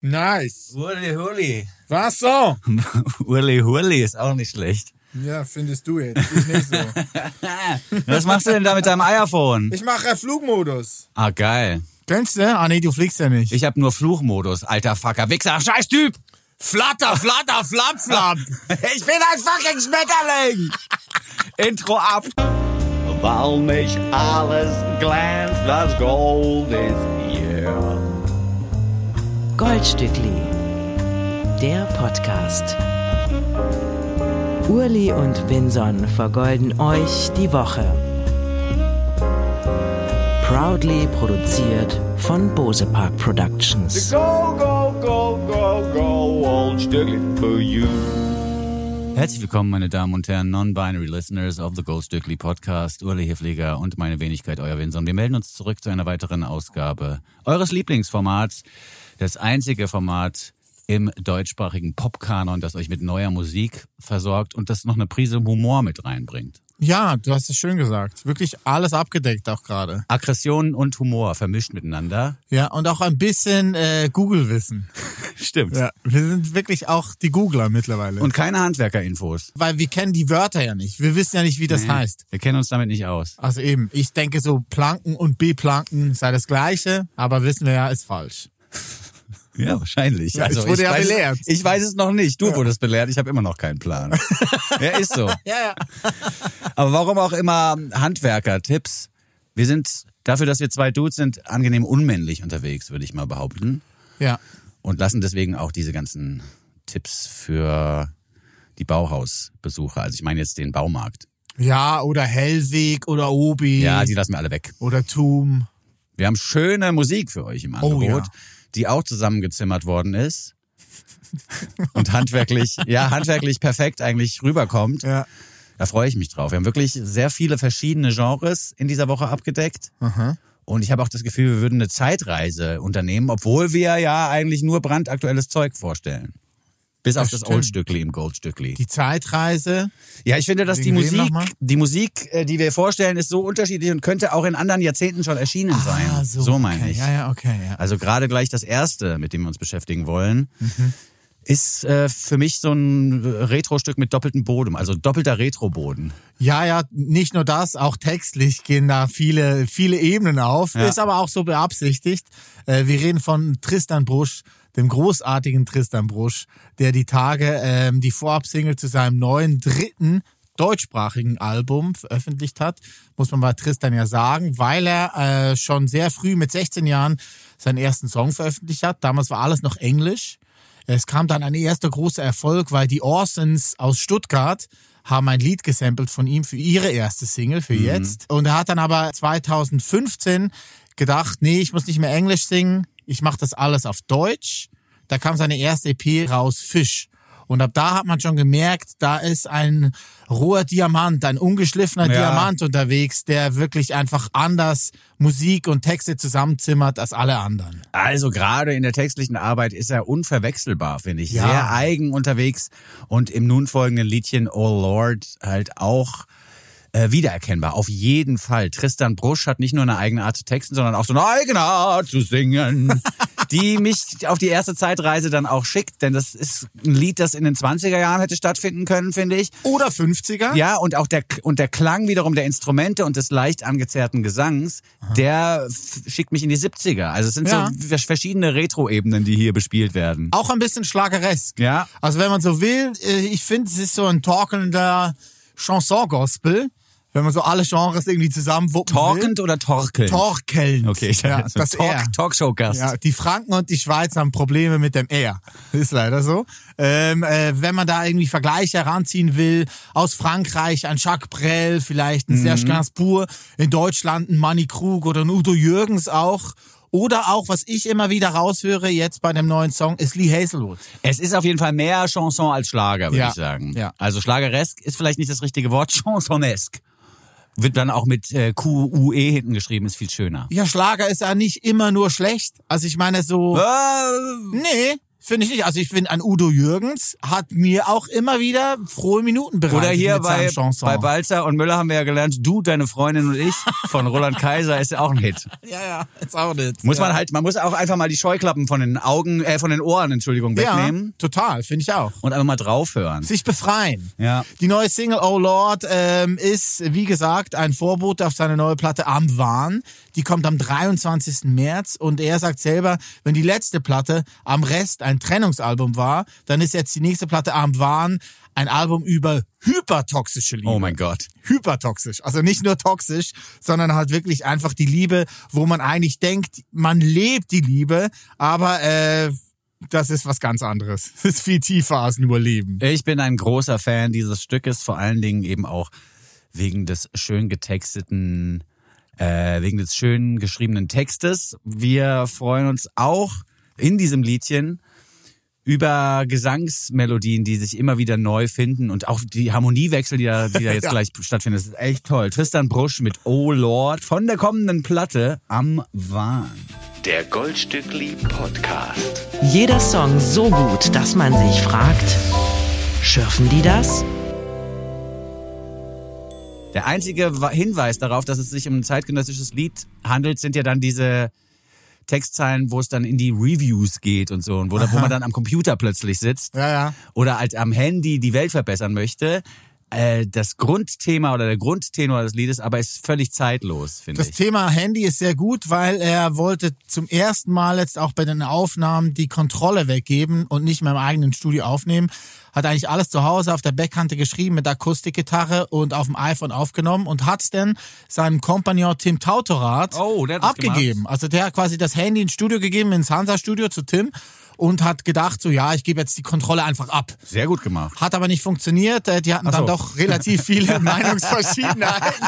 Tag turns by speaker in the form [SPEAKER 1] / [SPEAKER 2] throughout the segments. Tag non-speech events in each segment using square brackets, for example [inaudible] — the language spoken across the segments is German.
[SPEAKER 1] Nice.
[SPEAKER 2] Hurli, hurli.
[SPEAKER 1] Was so? [laughs]
[SPEAKER 2] Hurli, hurli ist auch nicht schlecht.
[SPEAKER 1] Ja, findest du jetzt. Ich nicht so. [laughs]
[SPEAKER 2] Was machst du denn da mit deinem iPhone?
[SPEAKER 1] Ich mache Flugmodus.
[SPEAKER 2] Ah, geil.
[SPEAKER 1] Kennst du? Ah nee, du fliegst ja nicht.
[SPEAKER 2] Ich hab nur Fluchmodus, alter Fucker. Wichser, scheiß Typ.
[SPEAKER 1] flatter, flatter, flap, flap. [laughs]
[SPEAKER 2] Ich bin ein fucking Schmetterling. Intro ab.
[SPEAKER 3] Weil nicht alles glänzt, das Gold ist.
[SPEAKER 4] Goldstückli, der Podcast. Urli und Vinson vergolden euch die Woche. Proudly produziert von Bose Park Productions.
[SPEAKER 3] Go, go, go, go, go, old Stückli for you.
[SPEAKER 2] Herzlich willkommen, meine Damen und Herren, Non-Binary Listeners of the Goldstückli Podcast, Urli Hefliger und meine Wenigkeit, euer Winson. Wir melden uns zurück zu einer weiteren Ausgabe eures Lieblingsformats, das einzige Format im deutschsprachigen Popkanon, das euch mit neuer Musik versorgt und das noch eine Prise Humor mit reinbringt.
[SPEAKER 1] Ja, du hast es schön gesagt. Wirklich alles abgedeckt auch gerade.
[SPEAKER 2] Aggression und Humor vermischt miteinander.
[SPEAKER 1] Ja, und auch ein bisschen äh, Google-Wissen. [laughs]
[SPEAKER 2] Stimmt.
[SPEAKER 1] Ja, wir sind wirklich auch die Googler mittlerweile.
[SPEAKER 2] Und keine Handwerkerinfos.
[SPEAKER 1] weil wir kennen die Wörter ja nicht. Wir wissen ja nicht, wie das
[SPEAKER 2] Nee,
[SPEAKER 1] heißt.
[SPEAKER 2] Wir kennen uns damit nicht aus.
[SPEAKER 1] Also eben, ich denke so Planken und B-Planken sei das gleiche, aber wissen wir ja, ist falsch. [laughs]
[SPEAKER 2] Ja, wahrscheinlich. Also
[SPEAKER 1] Ja, ich wurde ja
[SPEAKER 2] weiß,
[SPEAKER 1] belehrt.
[SPEAKER 2] Ich weiß es noch nicht. Du wurdest belehrt. Ich habe immer noch keinen Plan. [laughs] ja, ist so.
[SPEAKER 1] Ja, ja.
[SPEAKER 2] Aber warum auch immer Handwerker-Tipps? Wir sind dafür, dass wir zwei Dudes sind, angenehm unmännlich unterwegs, würde ich mal behaupten.
[SPEAKER 1] Ja.
[SPEAKER 2] Und lassen deswegen auch diese ganzen Tipps für die Bauhausbesucher. Also ich meine jetzt den Baumarkt.
[SPEAKER 1] Ja, oder Hellweg oder Obi
[SPEAKER 2] Ja, die lassen wir alle weg.
[SPEAKER 1] oder Tum.
[SPEAKER 2] Wir haben schöne Musik für euch im
[SPEAKER 1] Oh,
[SPEAKER 2] Angebot,
[SPEAKER 1] ja.
[SPEAKER 2] Die auch zusammengezimmert worden ist. Und handwerklich, ja, handwerklich perfekt eigentlich rüberkommt.
[SPEAKER 1] Ja.
[SPEAKER 2] Da freue ich mich drauf. Wir haben wirklich sehr viele verschiedene Genres in dieser Woche abgedeckt.
[SPEAKER 1] Aha.
[SPEAKER 2] Und ich habe auch das Gefühl, wir würden eine Zeitreise unternehmen, obwohl wir ja eigentlich nur brandaktuelles Zeug vorstellen. Bis auf das
[SPEAKER 1] stimmt.
[SPEAKER 2] Oldstückli im Goldstückli.
[SPEAKER 1] Die Zeitreise.
[SPEAKER 2] Ja, ich finde, dass die Musik, die Musik, äh, die wir vorstellen, ist so unterschiedlich und könnte auch in anderen Jahrzehnten schon erschienen sein.
[SPEAKER 1] Ah,
[SPEAKER 2] so meine
[SPEAKER 1] okay.
[SPEAKER 2] ich.
[SPEAKER 1] Ja, ja, okay. Ja.
[SPEAKER 2] Also gerade gleich das erste, mit dem wir uns beschäftigen wollen,
[SPEAKER 1] Mhm.
[SPEAKER 2] ist äh, für mich so ein Retro-Stück mit doppeltem Boden, also doppelter Retro-Boden.
[SPEAKER 1] ja, ja, nicht nur das, auch textlich gehen da viele, viele Ebenen auf.
[SPEAKER 2] Ja.
[SPEAKER 1] Ist aber auch so beabsichtigt. Äh, wir reden von Tristan Brusch, dem großartigen Tristan Brusch, der die Tage ähm, die Vorabsingle zu seinem neuen dritten deutschsprachigen Album veröffentlicht hat, muss man bei Tristan ja sagen, weil er äh, schon sehr früh mit 16 Jahren seinen ersten Song veröffentlicht hat. Damals war alles noch Englisch. Es kam dann ein erster großer Erfolg, weil die Orsons aus Stuttgart haben ein Lied gesampelt von ihm für ihre erste Single, für jetzt. Und er hat dann aber 2015 gedacht, nee, ich muss nicht mehr Englisch singen, ich mache das alles auf Deutsch. Da kam seine erste EP raus, Fisch. Und ab da hat man schon gemerkt, da ist ein roher Diamant, ein ungeschliffener
[SPEAKER 2] Ja.
[SPEAKER 1] Diamant unterwegs, der wirklich einfach anders Musik und Texte zusammenzimmert als alle anderen.
[SPEAKER 2] Also gerade in der textlichen Arbeit ist er unverwechselbar, finde ich.
[SPEAKER 1] Ja.
[SPEAKER 2] Sehr eigen unterwegs und im nun folgenden Liedchen Oh Lord halt auch äh, wiedererkennbar. Auf jeden Fall. Tristan Brusch hat nicht nur eine eigene Art zu texten, sondern auch so eine eigene Art zu singen, [laughs] die mich auf die erste Zeitreise dann auch schickt. Denn das ist ein Lied, das in den 20er Jahren hätte stattfinden können, finde ich.
[SPEAKER 1] Oder 50er?
[SPEAKER 2] Ja, und auch der, und der Klang wiederum der Instrumente und des leicht angezerrten Gesangs, der f- schickt mich in die 70er. Also es sind
[SPEAKER 1] Ja.
[SPEAKER 2] so vers- verschiedene Retro-Ebenen, die hier bespielt werden.
[SPEAKER 1] Auch ein bisschen schlageresk.
[SPEAKER 2] Ja.
[SPEAKER 1] Also wenn man so will, äh, ich finde, es ist so ein talkender Chanson-Gospel, wenn man so alle Genres irgendwie zusammenwuppen
[SPEAKER 2] Talkend
[SPEAKER 1] will.
[SPEAKER 2] oder torkelnd?
[SPEAKER 1] Torkelnd.
[SPEAKER 2] Okay, ich
[SPEAKER 1] ja,
[SPEAKER 2] so
[SPEAKER 1] das
[SPEAKER 2] Talk,
[SPEAKER 1] R.
[SPEAKER 2] Talkshow-Gast.
[SPEAKER 1] Ja, die Franken und die Schweiz haben Probleme mit dem R. Ist leider so. Ähm, äh, wenn man da irgendwie Vergleiche heranziehen will, aus Frankreich ein Jacques Brel, vielleicht ein Serge Gainsbourg, in Deutschland ein Manny Krug oder ein Udo Jürgens auch. Oder auch, was ich immer wieder raushöre jetzt bei dem neuen Song, ist Lee Hazelwood.
[SPEAKER 2] Es ist auf jeden Fall mehr Chanson als Schlager, würde
[SPEAKER 1] Ja,
[SPEAKER 2] ich sagen.
[SPEAKER 1] ja.
[SPEAKER 2] Also Schlageresk ist vielleicht nicht das richtige Wort, [laughs] Chansonesk. Wird dann auch mit äh, Q-U-E hinten geschrieben, ist viel schöner.
[SPEAKER 1] Ja, Schlager ist ja nicht immer nur schlecht. Also ich meine so,
[SPEAKER 2] Äh,
[SPEAKER 1] nee, finde ich nicht. Also ich finde, ein Udo Jürgens hat mir auch immer wieder frohe Minuten bereitet
[SPEAKER 2] Oder hier bei, bei Balzer und Müller haben wir ja gelernt, du, deine Freundin und ich von Roland Kaiser ist ja auch ein Hit. [laughs]
[SPEAKER 1] ja, ja, ist auch nicht.
[SPEAKER 2] Muss
[SPEAKER 1] ja.
[SPEAKER 2] man halt, man muss auch einfach mal die Scheuklappen von den Augen, äh, von den Ohren, Entschuldigung, wegnehmen
[SPEAKER 1] Ja, total, finde ich auch.
[SPEAKER 2] und einfach mal draufhören.
[SPEAKER 1] Sich befreien.
[SPEAKER 2] Ja.
[SPEAKER 1] Die neue Single Oh Lord ähm, ist, wie gesagt, ein Vorbote auf seine neue Platte Am Wahn. Die kommt am 23. März und er sagt selber, wenn die letzte Platte am Rest ein Trennungsalbum war, dann ist jetzt die nächste Platte Am Wahn ein Album über hypertoxische Liebe.
[SPEAKER 2] Oh mein Gott.
[SPEAKER 1] Hypertoxisch. Also nicht nur toxisch, sondern halt wirklich einfach die Liebe, wo man eigentlich denkt, man lebt die Liebe, aber äh, das ist was ganz anderes. [laughs] Das ist viel tiefer als nur Leben.
[SPEAKER 2] Ich bin ein großer Fan dieses Stückes, vor allen Dingen eben auch wegen des schön getexteten, äh, wegen des schön geschriebenen Textes. Wir freuen uns auch in diesem Liedchen über Gesangsmelodien, die sich immer wieder neu finden und auch die Harmoniewechsel, die da, die da [laughs] jetzt
[SPEAKER 1] Ja.
[SPEAKER 2] gleich stattfinden. Das ist echt toll. Tristan Brusch mit Oh Lord von der kommenden Platte am Wahn.
[SPEAKER 3] Der Goldstückli Podcast.
[SPEAKER 4] Jeder Song so gut, dass man sich fragt, schürfen die das?
[SPEAKER 2] Der einzige Hinweis darauf, dass es sich um ein zeitgenössisches Lied handelt, sind ja dann diese Textzeilen, wo es dann in die Reviews geht und so und wo, wo man dann am Computer plötzlich sitzt
[SPEAKER 1] Ja, ja.
[SPEAKER 2] oder als am Handy die Welt verbessern möchte. Äh, das Grundthema oder der Grundtenor des Liedes aber ist völlig zeitlos, finde
[SPEAKER 1] Das
[SPEAKER 2] ich.
[SPEAKER 1] Thema Handy ist sehr gut, weil er wollte zum ersten Mal jetzt auch bei den Aufnahmen die Kontrolle weggeben und nicht mehr im eigenen Studio aufnehmen. Hat eigentlich alles zu Hause auf der Backkante geschrieben mit Akustikgitarre und auf dem iPhone aufgenommen und hat's dann seinem Kompagnon Tim Tautorat
[SPEAKER 2] Oh, das
[SPEAKER 1] abgegeben. Also der hat quasi das Handy ins Studio gegeben, ins Hansa-Studio zu Tim und hat gedacht, so ja, ich gebe jetzt die Kontrolle einfach ab.
[SPEAKER 2] Sehr gut gemacht.
[SPEAKER 1] Hat aber nicht funktioniert. Äh, Die hatten
[SPEAKER 2] so.
[SPEAKER 1] dann doch relativ viele [laughs] Meinungsverschiedenheiten.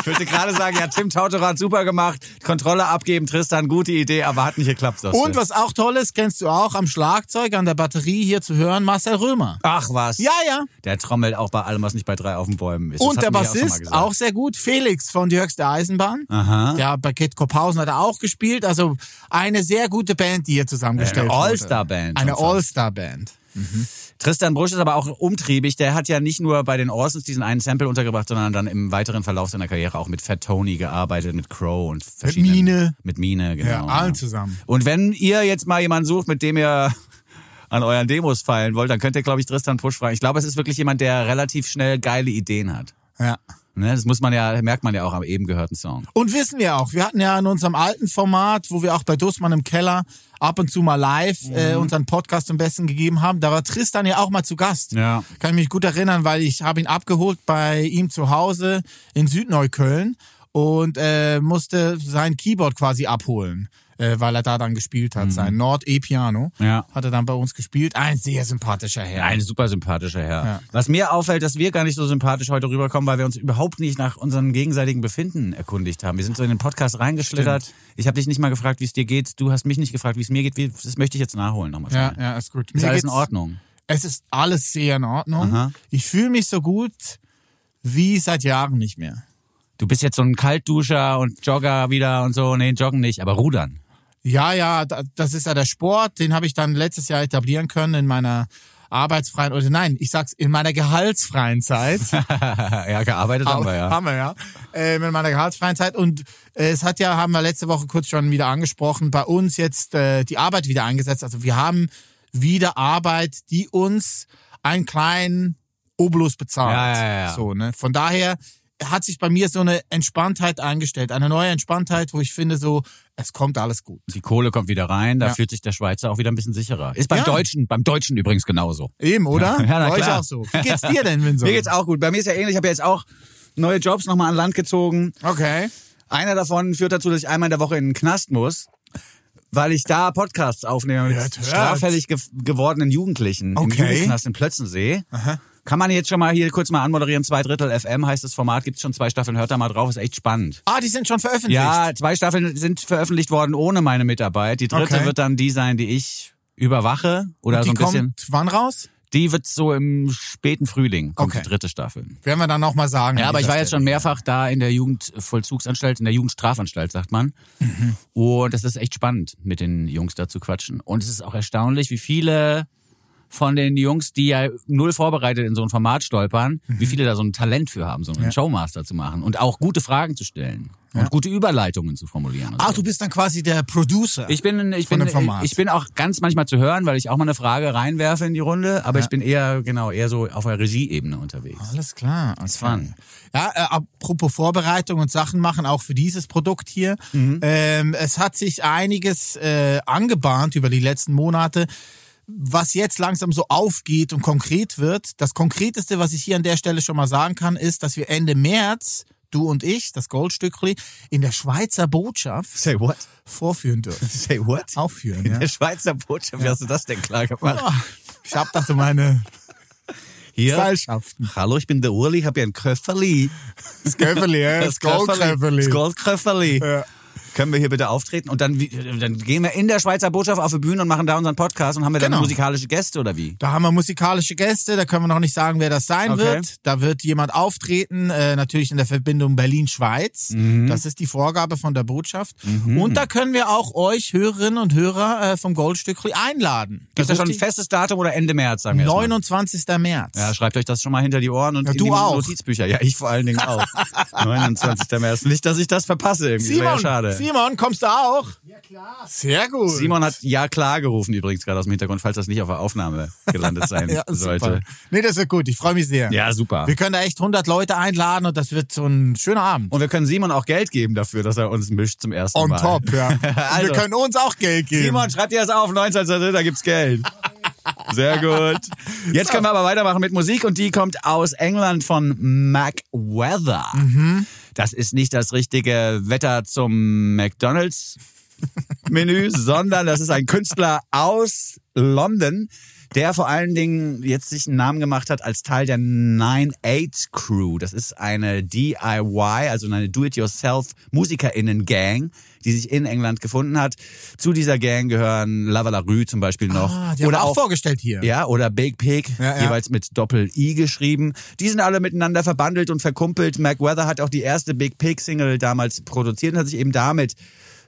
[SPEAKER 2] Ich wollte gerade sagen, ja, Tim Tautorat super gemacht. Kontrolle abgeben, Tristan, gute Idee, aber hat nicht geklappt. sagst
[SPEAKER 1] Und was auch toll ist, kennst du auch am Schlagzeug, an der Batterie hier zu hören, Marcel Römer.
[SPEAKER 2] Ach was.
[SPEAKER 1] Ja, ja.
[SPEAKER 2] Der trommelt auch bei allem, was nicht bei drei auf den Bäumen ist.
[SPEAKER 1] Und der
[SPEAKER 2] ja auch
[SPEAKER 1] Bassist
[SPEAKER 2] gesagt.
[SPEAKER 1] auch, sehr gut, Felix von Die Höchste Eisenbahn.
[SPEAKER 2] Aha.
[SPEAKER 1] Der bei Kit Kopausen hat er auch gespielt. Also eine sehr gute Band, die hier zusammengestellt
[SPEAKER 2] Eine
[SPEAKER 1] wurde.
[SPEAKER 2] All-Star-Band
[SPEAKER 1] Eine. All-Star-Band.
[SPEAKER 2] Tristan Brusch ist aber auch umtriebig. Der hat ja nicht nur bei den Orsons diesen einen Sample untergebracht, sondern dann im weiteren Verlauf seiner Karriere auch mit Fat Tony gearbeitet, mit Crow und verschiedenen.
[SPEAKER 1] Mine.
[SPEAKER 2] Mit Mine, genau.
[SPEAKER 1] Ja, allen zusammen.
[SPEAKER 2] Und wenn ihr jetzt mal jemanden sucht, mit dem ihr [laughs] an euren Demos feilen wollt, dann könnt ihr, glaube ich, Tristan Brusch fragen. Ich glaube, es ist wirklich jemand, der relativ schnell geile Ideen hat.
[SPEAKER 1] Ja.
[SPEAKER 2] Ne? Das muss man ja, merkt man ja auch am eben gehörten Song.
[SPEAKER 1] Und wissen wir auch, wir hatten ja in unserem alten Format, wo wir auch bei Dussmann im Keller ab und zu mal live äh,
[SPEAKER 2] Mhm.
[SPEAKER 1] unseren Podcast zum Besten gegeben haben, da war Tristan ja auch mal zu Gast.
[SPEAKER 2] Ja.
[SPEAKER 1] Kann ich mich gut erinnern, weil ich habe ihn abgeholt bei ihm zu Hause in Südneukölln und äh, musste sein Keyboard quasi abholen, äh, weil er da dann gespielt hat. Sein Nord E-Piano
[SPEAKER 2] Mhm. Ja.
[SPEAKER 1] hat er dann bei uns gespielt. Ein sehr sympathischer Herr.
[SPEAKER 2] Ein super sympathischer Herr.
[SPEAKER 1] Ja.
[SPEAKER 2] Was mir auffällt, dass wir gar nicht so sympathisch heute rüberkommen, weil wir uns überhaupt nicht nach unserem gegenseitigen Befinden erkundigt haben. Wir sind so in den Podcast reingeschlittert. Ich habe dich nicht mal gefragt, wie es dir geht. Du hast mich nicht gefragt, wie es mir geht. Wie- Das möchte ich jetzt nachholen nochmal.
[SPEAKER 1] ja, ja, ist gut.
[SPEAKER 2] Ist
[SPEAKER 1] Mir
[SPEAKER 2] alles in Ordnung?
[SPEAKER 1] Es ist alles sehr in Ordnung.
[SPEAKER 2] Aha.
[SPEAKER 1] Ich fühle mich so gut wie seit Jahren nicht mehr.
[SPEAKER 2] Du bist jetzt so ein Kaltduscher und Jogger wieder und so. Nee, joggen nicht, aber rudern.
[SPEAKER 1] Ja, ja, da- das ist ja der Sport, den habe ich dann letztes Jahr etablieren können in meiner arbeitsfreien, oder nein, ich sag's, in meiner gehaltsfreien Zeit. [laughs]
[SPEAKER 2] ja, gearbeitet haben wir ja.
[SPEAKER 1] Haben wir, ja. Ähm, in meiner gehaltsfreien Zeit. Und äh, es hat ja, haben wir letzte Woche kurz schon wieder angesprochen, bei uns jetzt äh, die Arbeit wieder eingesetzt. Also wir haben wieder Arbeit, die uns einen kleinen Obolus bezahlt.
[SPEAKER 2] Ja, ja, ja.
[SPEAKER 1] So, ne? Von daher hat sich bei mir so eine Entspanntheit eingestellt, eine neue Entspanntheit, wo ich finde so, es kommt alles gut.
[SPEAKER 2] Die Kohle kommt wieder rein, da
[SPEAKER 1] Ja.
[SPEAKER 2] fühlt sich der Schweizer auch wieder ein bisschen sicherer. Ist beim
[SPEAKER 1] Ja.
[SPEAKER 2] Deutschen, beim Deutschen übrigens genauso.
[SPEAKER 1] Eben, oder?
[SPEAKER 2] Ja, [laughs] na
[SPEAKER 1] Bei euch
[SPEAKER 2] klar.
[SPEAKER 1] auch so. Wie geht's dir denn, Winson? [laughs]
[SPEAKER 2] Mir geht's auch gut. Bei mir ist ja ähnlich. Ich habe ja jetzt auch neue Jobs nochmal an Land gezogen.
[SPEAKER 1] Okay.
[SPEAKER 2] Einer davon führt dazu, dass ich einmal in der Woche in den Knast muss, weil ich da Podcasts aufnehme mit
[SPEAKER 1] Hört, hört.
[SPEAKER 2] straffällig ge gewordenen Jugendlichen im
[SPEAKER 1] Okay.
[SPEAKER 2] Jugendknast in Plötzensee. Kann man jetzt schon mal hier kurz mal anmoderieren. Zwei Drittel FM heißt das Format, gibt's schon zwei Staffeln, hört da mal drauf, ist echt spannend.
[SPEAKER 1] Ah, die sind schon veröffentlicht.
[SPEAKER 2] Ja, zwei Staffeln sind veröffentlicht worden ohne meine Mitarbeit. Die dritte
[SPEAKER 1] Okay.
[SPEAKER 2] wird dann die sein, die ich überwache oder
[SPEAKER 1] die
[SPEAKER 2] so ein bisschen.
[SPEAKER 1] kommt wann raus?
[SPEAKER 2] Die wird so im späten Frühling, kommt
[SPEAKER 1] Okay.
[SPEAKER 2] die dritte Staffel.
[SPEAKER 1] Werden wir dann noch mal sagen.
[SPEAKER 2] Ja, aber ich war jetzt schon mehrfach da in der Jugendvollzugsanstalt, in der Jugendstrafanstalt, sagt man. Und das ist echt spannend, mit den Jungs da zu quatschen. Und es ist auch erstaunlich, wie viele von den Jungs, die ja null vorbereitet in so ein Format stolpern, wie viele da so ein Talent für haben, so einen Showmaster zu machen und auch gute Fragen zu stellen und gute Überleitungen zu formulieren.
[SPEAKER 1] Ach,
[SPEAKER 2] so.
[SPEAKER 1] du bist dann quasi der Producer.
[SPEAKER 2] Ich bin, ich bin, ich bin auch ganz manchmal zu hören, weil ich auch mal eine Frage reinwerfe in die Runde, aber ich bin eher, genau, eher so auf der Regieebene unterwegs.
[SPEAKER 1] Alles klar. Okay.
[SPEAKER 2] fun.
[SPEAKER 1] Ja, äh, apropos Vorbereitung und Sachen machen, auch für dieses Produkt hier.
[SPEAKER 2] Mhm.
[SPEAKER 1] Ähm, es hat sich einiges äh, angebahnt über die letzten Monate, was jetzt langsam so aufgeht und konkret wird. Das Konkreteste, was ich hier an der Stelle schon mal sagen kann, ist, dass wir Ende März, du und ich, das Goldstückli, in der Schweizer Botschaft
[SPEAKER 2] Say what?
[SPEAKER 1] vorführen dürfen. [laughs]
[SPEAKER 2] Say what?
[SPEAKER 1] Aufführen,
[SPEAKER 2] In
[SPEAKER 1] ja.
[SPEAKER 2] der Schweizer Botschaft, wie hast du das denn klar gemacht?
[SPEAKER 1] Ah, Ich hab da so meine
[SPEAKER 2] Hier. Hallo, ich bin der Uli, ich habe hier ein Köfferli.
[SPEAKER 1] Das Köfferli, ja, [laughs] das Goldköfferli.
[SPEAKER 2] Das Goldköfferli.
[SPEAKER 1] Ja.
[SPEAKER 2] Können wir hier bitte auftreten? Und dann, dann gehen wir in der Schweizer Botschaft auf die Bühne und machen da unseren Podcast und haben wir dann
[SPEAKER 1] Genau.
[SPEAKER 2] musikalische Gäste oder wie?
[SPEAKER 1] Da haben wir musikalische Gäste, da können wir noch nicht sagen, wer das sein
[SPEAKER 2] Okay.
[SPEAKER 1] wird. Da wird jemand auftreten, äh, natürlich in der Verbindung Berlin-Schweiz.
[SPEAKER 2] Mhm.
[SPEAKER 1] Das ist die Vorgabe von der Botschaft. Und da können wir auch euch, Hörerinnen und Hörer äh, vom Goldstückli, einladen.
[SPEAKER 2] Gibt es da
[SPEAKER 1] Das
[SPEAKER 2] schon ein
[SPEAKER 1] ist
[SPEAKER 2] festes Datum oder Ende März, sagen wir erst mal?
[SPEAKER 1] 29. März.
[SPEAKER 2] Ja, schreibt euch das schon mal hinter die Ohren und
[SPEAKER 1] Ja,
[SPEAKER 2] in
[SPEAKER 1] du
[SPEAKER 2] die
[SPEAKER 1] auch.
[SPEAKER 2] Notizbücher. Ja, ich vor allen Dingen auch. [laughs] 29. März. Nicht, dass ich das verpasse irgendwie. Das wäre ja
[SPEAKER 1] Simon,
[SPEAKER 2] schade.
[SPEAKER 1] Simon, kommst du auch? Ja, klar. Sehr gut.
[SPEAKER 2] Simon hat ja klar gerufen übrigens gerade aus dem Hintergrund, falls das nicht auf der Aufnahme gelandet sein [laughs]
[SPEAKER 1] ja,
[SPEAKER 2] sollte.
[SPEAKER 1] super. Nee, das wird gut. Ich freue mich sehr.
[SPEAKER 2] Ja, super.
[SPEAKER 1] Wir können da echt 100 Leute einladen und das wird so ein schöner Abend.
[SPEAKER 2] Und wir können Simon auch Geld geben dafür, dass er uns mischt zum ersten
[SPEAKER 1] On
[SPEAKER 2] Mal.
[SPEAKER 1] top, ja. [laughs]
[SPEAKER 2] Also.
[SPEAKER 1] wir können uns auch Geld geben.
[SPEAKER 2] Simon, schreibt dir das auf, 19. da gibt's Geld. Sehr gut. Jetzt können wir aber weitermachen mit Musik und die kommt aus England von Mac Weather. Das ist nicht das richtige Wetter zum McDonalds Menü, [laughs] sondern das ist ein Künstler aus London, der vor allen Dingen jetzt sich einen Namen gemacht hat als Teil der 9-8 Crew. Das ist eine DIY, also eine Do-it-yourself MusikerInnen-Gang, die sich in England gefunden hat. Zu dieser Gang gehören Lava La Rue zum Beispiel noch.
[SPEAKER 1] Ah, die haben wir auch vorgestellt hier.
[SPEAKER 2] Ja, oder Big Pig,
[SPEAKER 1] Ja, ja.
[SPEAKER 2] jeweils mit Doppel-I geschrieben. Die sind alle miteinander verbandelt und verkumpelt. Mac Weather hat auch die erste Big Pig-Single damals produziert und hat sich eben damit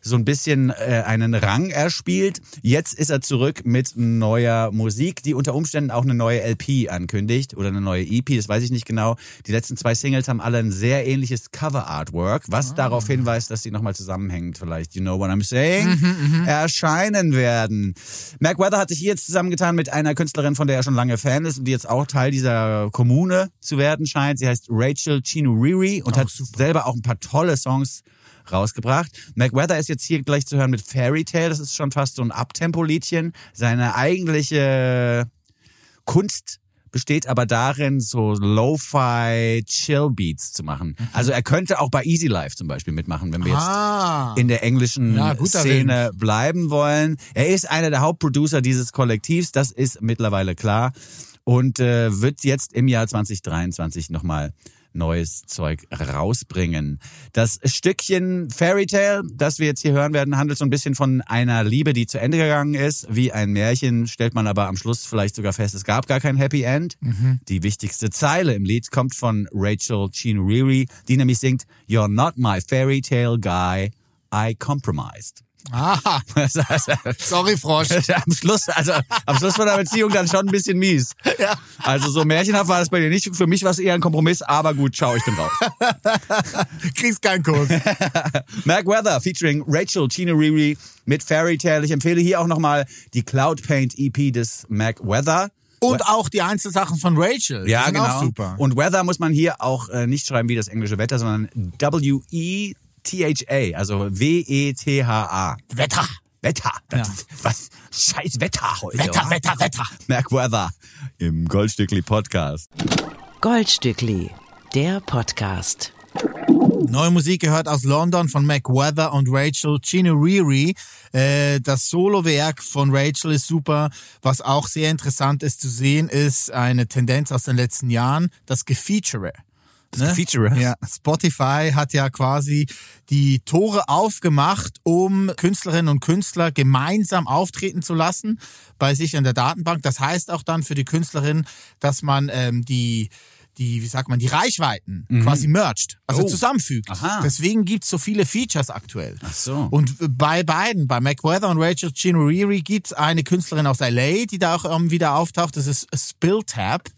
[SPEAKER 2] so ein bisschen äh, einen Rang erspielt. Jetzt ist er zurück mit neuer Musik, die unter Umständen auch eine neue LP ankündigt oder eine neue EP, das weiß ich nicht genau. Die letzten zwei Singles haben alle ein sehr ähnliches Cover-Artwork, was darauf hinweist, dass sie nochmal zusammenhängend vielleicht, you know what I'm saying, erscheinen werden. Mac Weather hat sich hier jetzt zusammengetan mit einer Künstlerin, von der er schon lange Fan ist und die jetzt auch Teil dieser Kommune zu werden scheint. Sie heißt Rachel Chinuriri und hat selber auch ein paar tolle Songs rausgebracht. Mac Weather ist jetzt hier gleich zu hören mit Fairy Tale. Das ist schon fast so ein Abtempo-Liedchen. Seine eigentliche Kunst besteht aber darin, so Lo-Fi Chill-Beats zu machen. Also er könnte auch bei Easy Life zum Beispiel mitmachen, wenn wir jetzt
[SPEAKER 1] Ah.
[SPEAKER 2] in der englischen
[SPEAKER 1] Ja,
[SPEAKER 2] Szene bleiben wollen. Er ist einer der Hauptproducer dieses Kollektivs, das ist mittlerweile klar und äh, wird jetzt im Jahr 2023 nochmal neues Zeug rausbringen. Das Stückchen Fairy Tale, das wir jetzt hier hören werden, handelt so ein bisschen von einer Liebe, die zu Ende gegangen ist. Wie ein Märchen stellt man aber am Schluss vielleicht sogar fest, es gab gar kein Happy End. Die wichtigste Zeile im Lied kommt von Rachel Chinuriri, die nämlich singt You're not my fairy tale guy, I compromised.
[SPEAKER 1] Ah, [laughs] sorry, Frosch. [laughs]
[SPEAKER 2] am Schluss, also am Schluss von der Beziehung dann schon ein bisschen mies. [laughs]
[SPEAKER 1] Ja.
[SPEAKER 2] Also so märchenhaft war das bei dir nicht. Für mich war es eher ein Kompromiss, aber gut, schau, ich bin raus.
[SPEAKER 1] Kriegst keinen Kurs.
[SPEAKER 2] Mac Weather featuring Rachel Chinuriri mit Fairy Tale. Ich empfehle hier auch nochmal die Cloud Paint EP des Mac Weather.
[SPEAKER 1] Und auch die Einzelsachen von Rachel. Die
[SPEAKER 2] Ja, genau.
[SPEAKER 1] super.
[SPEAKER 2] Und Weather muss man hier auch äh, nicht schreiben wie das englische Wetter, sondern W-E-T-H-A, also W-E-T-H-A.
[SPEAKER 1] Wetter.
[SPEAKER 2] Wetter. Das,
[SPEAKER 1] Ja.
[SPEAKER 2] Was? Scheiß Wetter heute.
[SPEAKER 1] Wetter,
[SPEAKER 2] wa?
[SPEAKER 1] Wetter, Wetter.
[SPEAKER 2] Mac Weather im Goldstückli Podcast.
[SPEAKER 4] Goldstückli, der Podcast.
[SPEAKER 1] Neue Musik gehört aus London von Mac Weather und Rachel Chinuriri. Äh, das Solowerk von Rachel ist super. Was auch sehr interessant ist zu sehen, ist eine Tendenz aus den letzten Jahren, das Gefeature. Ne?
[SPEAKER 2] Feature.
[SPEAKER 1] Ja, Spotify hat ja quasi die Tore aufgemacht, um Künstlerinnen und Künstler gemeinsam auftreten zu lassen bei sich in der Datenbank. Das heißt auch dann für die Künstlerin, dass man ähm, die die, wie sagt man, die Reichweiten quasi mercht, also
[SPEAKER 2] Oh.
[SPEAKER 1] zusammenfügt.
[SPEAKER 2] Aha.
[SPEAKER 1] Deswegen gibt's so viele Features aktuell.
[SPEAKER 2] Ach so.
[SPEAKER 1] Und bei beiden, bei McWeather und Rachel Chinuriri, gibt's eine Künstlerin aus LA, die da auch ähm, wieder auftaucht. Das ist Spilltap.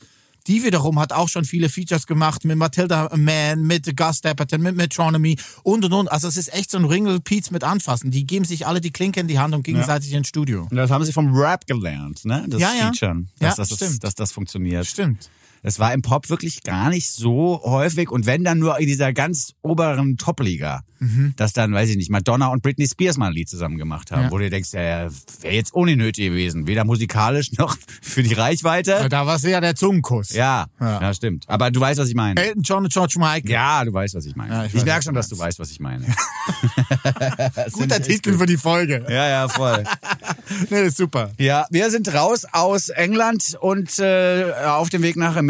[SPEAKER 1] Die wiederum hat auch schon viele Features gemacht mit Matilda Mann, mit Gus Dapperton, mit Metronomy und und und. Also es ist echt so ein Ringelpiez mit Anfassen. Die geben sich alle die Klinke in die Hand und gegenseitig ins Studio.
[SPEAKER 2] Und das haben sie vom Rap gelernt, ne? Das
[SPEAKER 1] Ja, ja.
[SPEAKER 2] Featuren.
[SPEAKER 1] Ja,
[SPEAKER 2] Dass, das,
[SPEAKER 1] stimmt.
[SPEAKER 2] dass das funktioniert.
[SPEAKER 1] Stimmt.
[SPEAKER 2] Es war im Pop wirklich gar nicht so häufig und wenn dann nur in dieser ganz oberen Top-Liga,
[SPEAKER 1] Mhm.
[SPEAKER 2] dass dann, weiß ich nicht, Madonna und Britney Spears mal ein Lied zusammen gemacht haben,
[SPEAKER 1] Ja.
[SPEAKER 2] wo du denkst, ja, ja wäre jetzt ohne nötig gewesen, weder musikalisch [laughs] noch für die Reichweite.
[SPEAKER 1] Da war es ja der Zungenkuss.
[SPEAKER 2] Ja, ja,
[SPEAKER 1] Ja.
[SPEAKER 2] stimmt. Aber du weißt, was ich meine.
[SPEAKER 1] Elton John und George Michael.
[SPEAKER 2] Ja, du weißt, was ich meine. Ich
[SPEAKER 1] ich
[SPEAKER 2] merke schon, dass du weißt, was ich meine. [laughs]
[SPEAKER 1] Guter Titel für die Folge.
[SPEAKER 2] ja, ja, voll. [laughs]
[SPEAKER 1] Nee, ist super.
[SPEAKER 2] Ja, wir sind raus aus England und äh, auf dem Weg nach Amerika,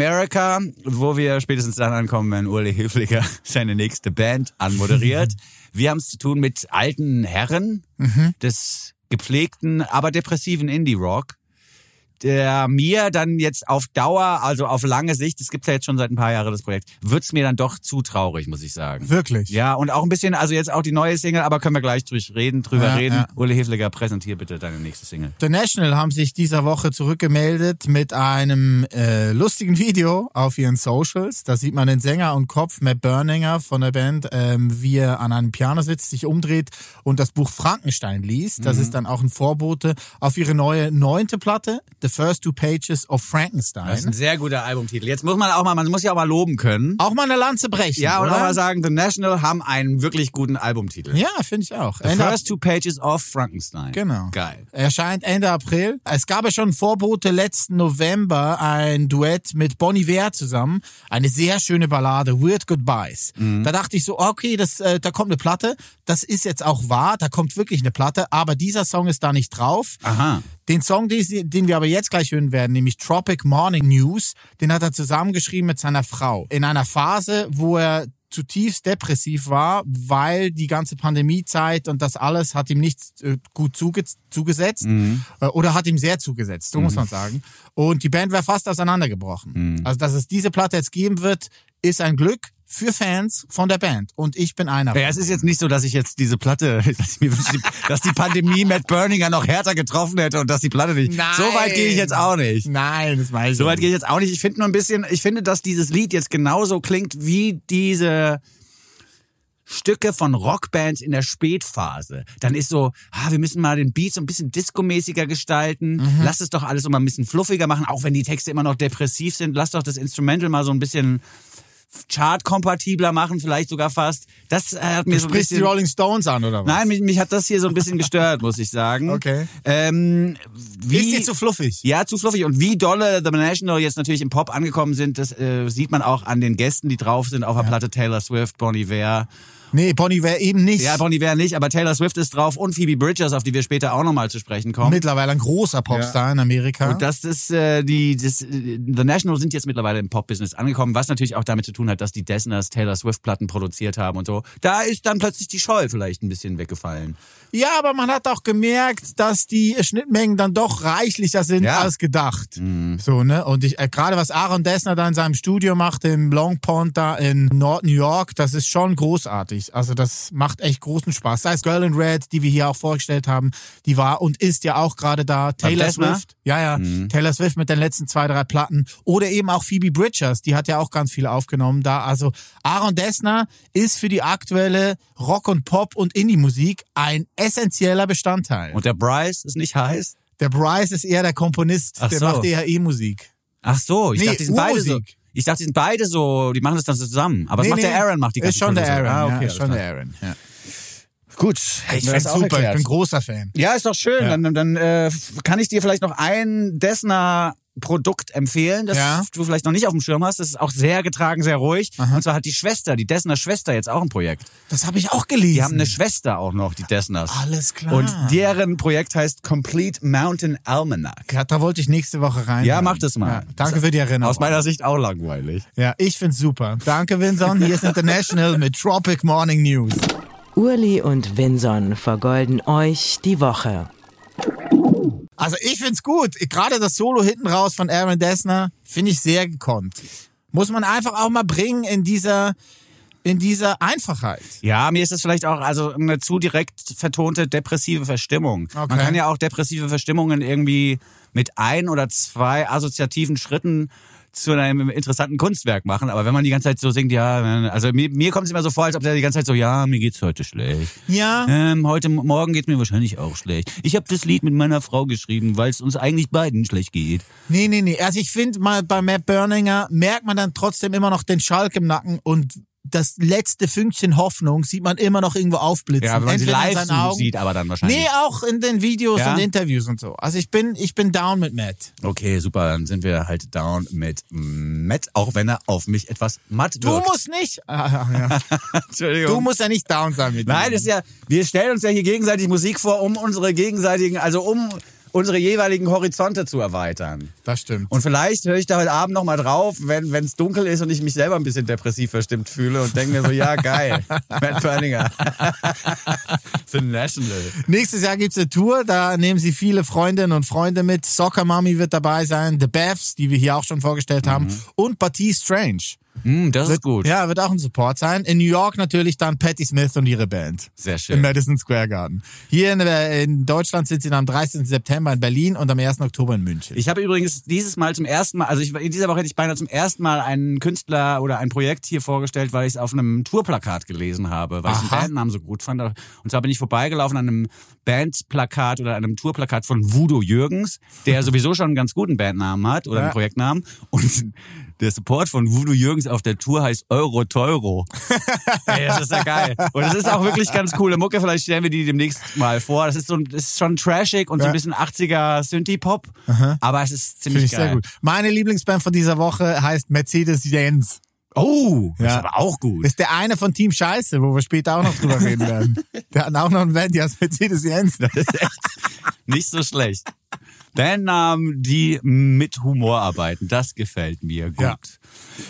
[SPEAKER 2] wo wir spätestens dann ankommen, wenn Uli Hilfliger [laughs] seine nächste Band anmoderiert. wir haben es zu tun mit alten Herren des gepflegten, aber depressiven Indie-Rock, der mir dann jetzt auf Dauer, also auf lange Sicht, es gibt ja jetzt schon seit ein paar Jahren das Projekt, wird's mir dann doch zu traurig, muss ich sagen.
[SPEAKER 1] Wirklich.
[SPEAKER 2] Ja, und auch ein bisschen, also jetzt auch die neue Single, aber können wir gleich drüber reden, drüber
[SPEAKER 1] Ja,
[SPEAKER 2] reden.
[SPEAKER 1] ja.
[SPEAKER 2] Uli Hilfliger, präsentier bitte deine nächste Single.
[SPEAKER 1] The National haben sich dieser Woche zurückgemeldet mit einem äh, lustigen Video auf ihren Socials. Da sieht man den Sänger und Kopf Matt Berninger von der Band, ähm, wie er an einem Piano sitzt, sich umdreht und das Buch Frankenstein liest. Das ist dann auch ein Vorbote auf ihre neue neunte Platte, The First Two Pages of
[SPEAKER 2] Das ist
[SPEAKER 1] Frankenstein.
[SPEAKER 2] ein sehr guter Albumtitel. Jetzt muss man auch mal, man muss ja auch mal loben können.
[SPEAKER 1] Auch mal eine Lanze brechen.
[SPEAKER 2] Ja, und
[SPEAKER 1] oder?
[SPEAKER 2] auch mal sagen, The National haben einen wirklich guten Albumtitel.
[SPEAKER 1] Ja, finde ich auch.
[SPEAKER 2] The
[SPEAKER 1] Ende-
[SPEAKER 2] First Two Pages of Frankenstein.
[SPEAKER 1] Genau.
[SPEAKER 2] Geil.
[SPEAKER 1] Erscheint Ende April. Es gab ja schon Vorbote letzten November ein Duett mit Bonnie Iver zusammen. Eine sehr schöne Ballade, Weird Goodbyes.
[SPEAKER 2] Mhm.
[SPEAKER 1] Da dachte ich so, okay, das, äh, da kommt eine Platte. Das ist jetzt auch wahr, da kommt wirklich eine Platte, aber dieser Song ist da nicht drauf.
[SPEAKER 2] Aha.
[SPEAKER 1] Den Song, den wir aber jetzt gleich hören werden, nämlich Tropic Morning News, den hat er zusammengeschrieben mit seiner Frau. In einer Phase, wo er zutiefst depressiv war, weil die ganze Pandemiezeit und das alles hat ihm nicht äh, gut zuge zugesetzt äh, oder hat ihm sehr zugesetzt, so muss man sagen. Und die Band wäre fast auseinandergebrochen. Also, dass es diese Platte jetzt geben wird, ist ein Glück für Fans von der Band. Und ich bin einer.
[SPEAKER 2] Ja, es ist jetzt nicht so, dass ich jetzt diese Platte, [laughs] dass mir wünsche, dass die Pandemie Matt Berninger noch härter getroffen hätte und dass die Platte nicht.
[SPEAKER 1] Nein.
[SPEAKER 2] So weit gehe ich jetzt auch nicht.
[SPEAKER 1] Nein, das weiß ich
[SPEAKER 2] So weit gehe ich jetzt auch nicht. Ich finde nur ein bisschen, ich finde, dass dieses Lied jetzt genauso klingt wie diese Stücke von Rockbands in der Spätphase. Dann ist so, ah, wir müssen mal den Beat so ein bisschen discomäßiger gestalten.
[SPEAKER 1] Mhm.
[SPEAKER 2] Lass es doch alles so mal ein bisschen fluffiger machen, auch wenn die Texte immer noch depressiv sind. Lass doch das Instrumental mal so ein bisschen chartkompatibler machen, vielleicht sogar fast. Das äh, hat mir
[SPEAKER 1] Du
[SPEAKER 2] so ein
[SPEAKER 1] sprichst die
[SPEAKER 2] bisschen...
[SPEAKER 1] Rolling Stones an, oder was?
[SPEAKER 2] Nein, mich, mich hat das hier so ein bisschen gestört, muss ich sagen. [laughs]
[SPEAKER 1] Okay.
[SPEAKER 2] Ähm, wie,
[SPEAKER 1] Ist dir zu fluffig?
[SPEAKER 2] ja, zu fluffig. Und wie dolle The National jetzt natürlich im Pop angekommen sind, das äh, sieht man auch an den Gästen, die drauf sind auf der Platte Taylor Swift, Bonnie Iver.
[SPEAKER 1] Nee, Bonnie wäre eben nicht.
[SPEAKER 2] Ja, Bonnie Iver nicht, aber Taylor Swift ist drauf und Phoebe Bridgers, auf die wir später auch nochmal zu sprechen kommen.
[SPEAKER 1] Mittlerweile ein großer Popstar in Amerika.
[SPEAKER 2] Und das ist äh, die das, äh, The National sind jetzt mittlerweile im Pop-Business angekommen, was natürlich auch damit zu tun hat, dass die Desners Taylor Swift-Platten produziert haben und so. Da ist dann plötzlich die Scheu vielleicht ein bisschen weggefallen.
[SPEAKER 1] ja, aber man hat auch gemerkt, dass die Schnittmengen dann doch reichlicher sind
[SPEAKER 2] Ja. Mhm.
[SPEAKER 1] als gedacht. So, ne? Und ich, äh, gerade was Aaron Dessner da in seinem Studio macht, im Long Pond da in Nord New York, das ist schon großartig. Also das macht echt großen Spaß. Sei es Girl in Red, die wir hier auch vorgestellt haben, die war und ist ja auch gerade da. Taylor
[SPEAKER 2] Dessner?
[SPEAKER 1] Swift. Ja, ja. Taylor Swift mit den letzten zwei, drei Platten. Oder eben auch Phoebe Bridgers, die hat ja auch ganz viel aufgenommen da. Also Aaron Dessner ist für die aktuelle Rock- und Pop- und Indie-Musik ein essentieller Bestandteil.
[SPEAKER 2] Und der Bryce ist nicht heiß?
[SPEAKER 1] der Bryce ist eher der Komponist,
[SPEAKER 2] Ach
[SPEAKER 1] der
[SPEAKER 2] so.
[SPEAKER 1] macht eher E-Musik.
[SPEAKER 2] Ach so, ich
[SPEAKER 1] Nee,
[SPEAKER 2] dachte, die sind beide so. Ich dachte, die sind beide so, die machen das dann so zusammen. Aber was macht der Aaron? Macht die ganze
[SPEAKER 1] Ist schon der Aaron,
[SPEAKER 2] Ah, okay,
[SPEAKER 1] ja, ist schon der Aaron. Ja.
[SPEAKER 2] Gut,
[SPEAKER 1] Ich find's super, ich bin großer Fan.
[SPEAKER 2] Ja, ist doch schön.
[SPEAKER 1] Ja.
[SPEAKER 2] Dann, dann äh, kann ich dir vielleicht noch einen Dessner Produkt empfehlen, das
[SPEAKER 1] Ja.
[SPEAKER 2] du vielleicht noch nicht auf dem Schirm hast. Das ist auch sehr getragen, sehr ruhig. Und zwar hat die Schwester, die Dessner Schwester, jetzt auch ein Projekt.
[SPEAKER 1] Das habe ich auch gelesen.
[SPEAKER 2] Die haben eine Schwester auch noch, die Dessners.
[SPEAKER 1] Alles klar.
[SPEAKER 2] Und deren Projekt heißt Complete Mountain Almanac.
[SPEAKER 1] ja, da wollte ich nächste Woche rein.
[SPEAKER 2] Ja, mach das mal.
[SPEAKER 1] Ja, danke für die Erinnerung.
[SPEAKER 2] Aus meiner Sicht auch langweilig.
[SPEAKER 1] ja, ich find's super. Danke, Vinson. Hier ist International mit Tropic Morning News.
[SPEAKER 4] Urli und Vinson vergolden euch die Woche.
[SPEAKER 1] Also ich find's gut. Gerade das Solo hinten raus von Aaron Dessner finde ich sehr gekonnt. Muss man einfach auch mal bringen in dieser in dieser Einfachheit.
[SPEAKER 2] Ja, mir ist es vielleicht auch also eine zu direkt vertonte depressive Verstimmung.
[SPEAKER 1] Okay.
[SPEAKER 2] Man kann ja auch depressive Verstimmungen irgendwie mit ein oder zwei assoziativen Schritten zu einem interessanten Kunstwerk machen. Aber wenn man die ganze Zeit so singt, ja, also mir, mir kommt es immer so vor, als ob der die ganze Zeit so, ja, mir geht's heute schlecht.
[SPEAKER 1] Ja.
[SPEAKER 2] Ähm, heute Morgen geht's mir wahrscheinlich auch schlecht. Ich habe das Lied mit meiner Frau geschrieben, weil es uns eigentlich beiden schlecht geht.
[SPEAKER 1] Nee, nee, nee. Also ich finde mal bei Matt Berninger merkt man dann trotzdem immer noch den Schalk im Nacken und das letzte Fünkchen Hoffnung sieht man immer noch irgendwo aufblitzen.
[SPEAKER 2] Ja, wenn man sie
[SPEAKER 1] Entweder
[SPEAKER 2] live
[SPEAKER 1] Augen-
[SPEAKER 2] sieht, aber dann wahrscheinlich.
[SPEAKER 1] Nee, auch in den Videos
[SPEAKER 2] Ja?
[SPEAKER 1] und Interviews und so. Also ich bin, ich bin down mit Matt.
[SPEAKER 2] Okay, super, dann sind wir halt down mit Matt, auch wenn er auf mich etwas matt
[SPEAKER 1] Du
[SPEAKER 2] wirkt.
[SPEAKER 1] musst nicht. [laughs] Ah, ja. [laughs]
[SPEAKER 2] Entschuldigung.
[SPEAKER 1] Du musst ja nicht down sein mit
[SPEAKER 2] Nein,
[SPEAKER 1] ihm.
[SPEAKER 2] das ist ja, wir stellen uns ja hier gegenseitig Musik vor, um unsere gegenseitigen, also um unsere jeweiligen Horizonte zu erweitern.
[SPEAKER 1] Das stimmt.
[SPEAKER 2] Und vielleicht höre ich da heute Abend noch mal drauf, wenn es dunkel ist und ich mich selber ein bisschen depressiv verstimmt fühle und denke mir so, ja geil, [laughs] Matt Berninger. The [laughs] National.
[SPEAKER 1] Nächstes Jahr gibt's eine Tour, da nehmen sie viele Freundinnen und Freunde mit. Soccer Mommy wird dabei sein, The Bevs, die wir hier auch schon vorgestellt haben, und Batty Strange.
[SPEAKER 2] Mm, das ist
[SPEAKER 1] Wird,
[SPEAKER 2] gut.
[SPEAKER 1] Ja, wird auch ein Support sein. In New York natürlich dann Patti Smith und ihre Band.
[SPEAKER 2] Sehr
[SPEAKER 1] Im
[SPEAKER 2] schön.
[SPEAKER 1] Madison Square Garden. Hier in, äh, in Deutschland sind sie dann am 13. September in Berlin und am 1. Oktober in München.
[SPEAKER 2] Ich habe übrigens dieses Mal zum ersten Mal, also ich, in dieser Woche hätte ich beinahe zum ersten Mal einen Künstler oder ein Projekt hier vorgestellt, weil ich es auf einem Tourplakat gelesen habe, weil ich den
[SPEAKER 1] Aha.
[SPEAKER 2] Bandnamen so gut fand. Und zwar bin ich vorbeigelaufen an einem Bandplakat oder einem Tourplakat von Voodoo Jürgens, der [laughs] sowieso schon einen ganz guten Bandnamen hat oder
[SPEAKER 1] Ja.
[SPEAKER 2] einen Projektnamen. Und der Support von Voodoo Jürgens auf der Tour heißt Euro Teuro. [laughs] Ey, das ist ja geil. Und es ist auch wirklich ganz coole Mucke. Vielleicht stellen wir die demnächst mal vor. Das ist so, das ist schon trashig und so ein bisschen 80er Synthie-Pop. Aber es ist
[SPEAKER 1] Finde
[SPEAKER 2] ziemlich
[SPEAKER 1] ich
[SPEAKER 2] geil.
[SPEAKER 1] sehr gut. Meine Lieblingsband von dieser Woche heißt Mercedes-Benz.
[SPEAKER 2] Oh, das
[SPEAKER 1] Ja.
[SPEAKER 2] ist aber auch gut.
[SPEAKER 1] Ist der eine von Team Scheiße, wo wir später auch noch drüber reden werden. [laughs] Der hat auch noch eine Band, die heißt Mercedes-Benz.
[SPEAKER 2] Nicht so schlecht. Bandnamen, die mit Humor arbeiten, das gefällt mir gut.
[SPEAKER 1] Ja.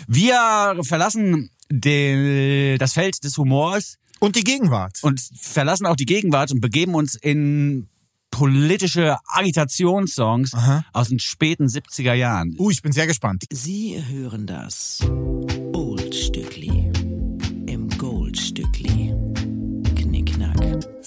[SPEAKER 2] Wir verlassen den, das Feld des Humors
[SPEAKER 1] Und die Gegenwart.
[SPEAKER 2] und verlassen auch die Gegenwart und begeben uns in politische Agitationssongs
[SPEAKER 1] Aha.
[SPEAKER 2] aus den späten 70er Jahren.
[SPEAKER 1] Uh, ich bin sehr gespannt.
[SPEAKER 4] Sie hören das Oldstückli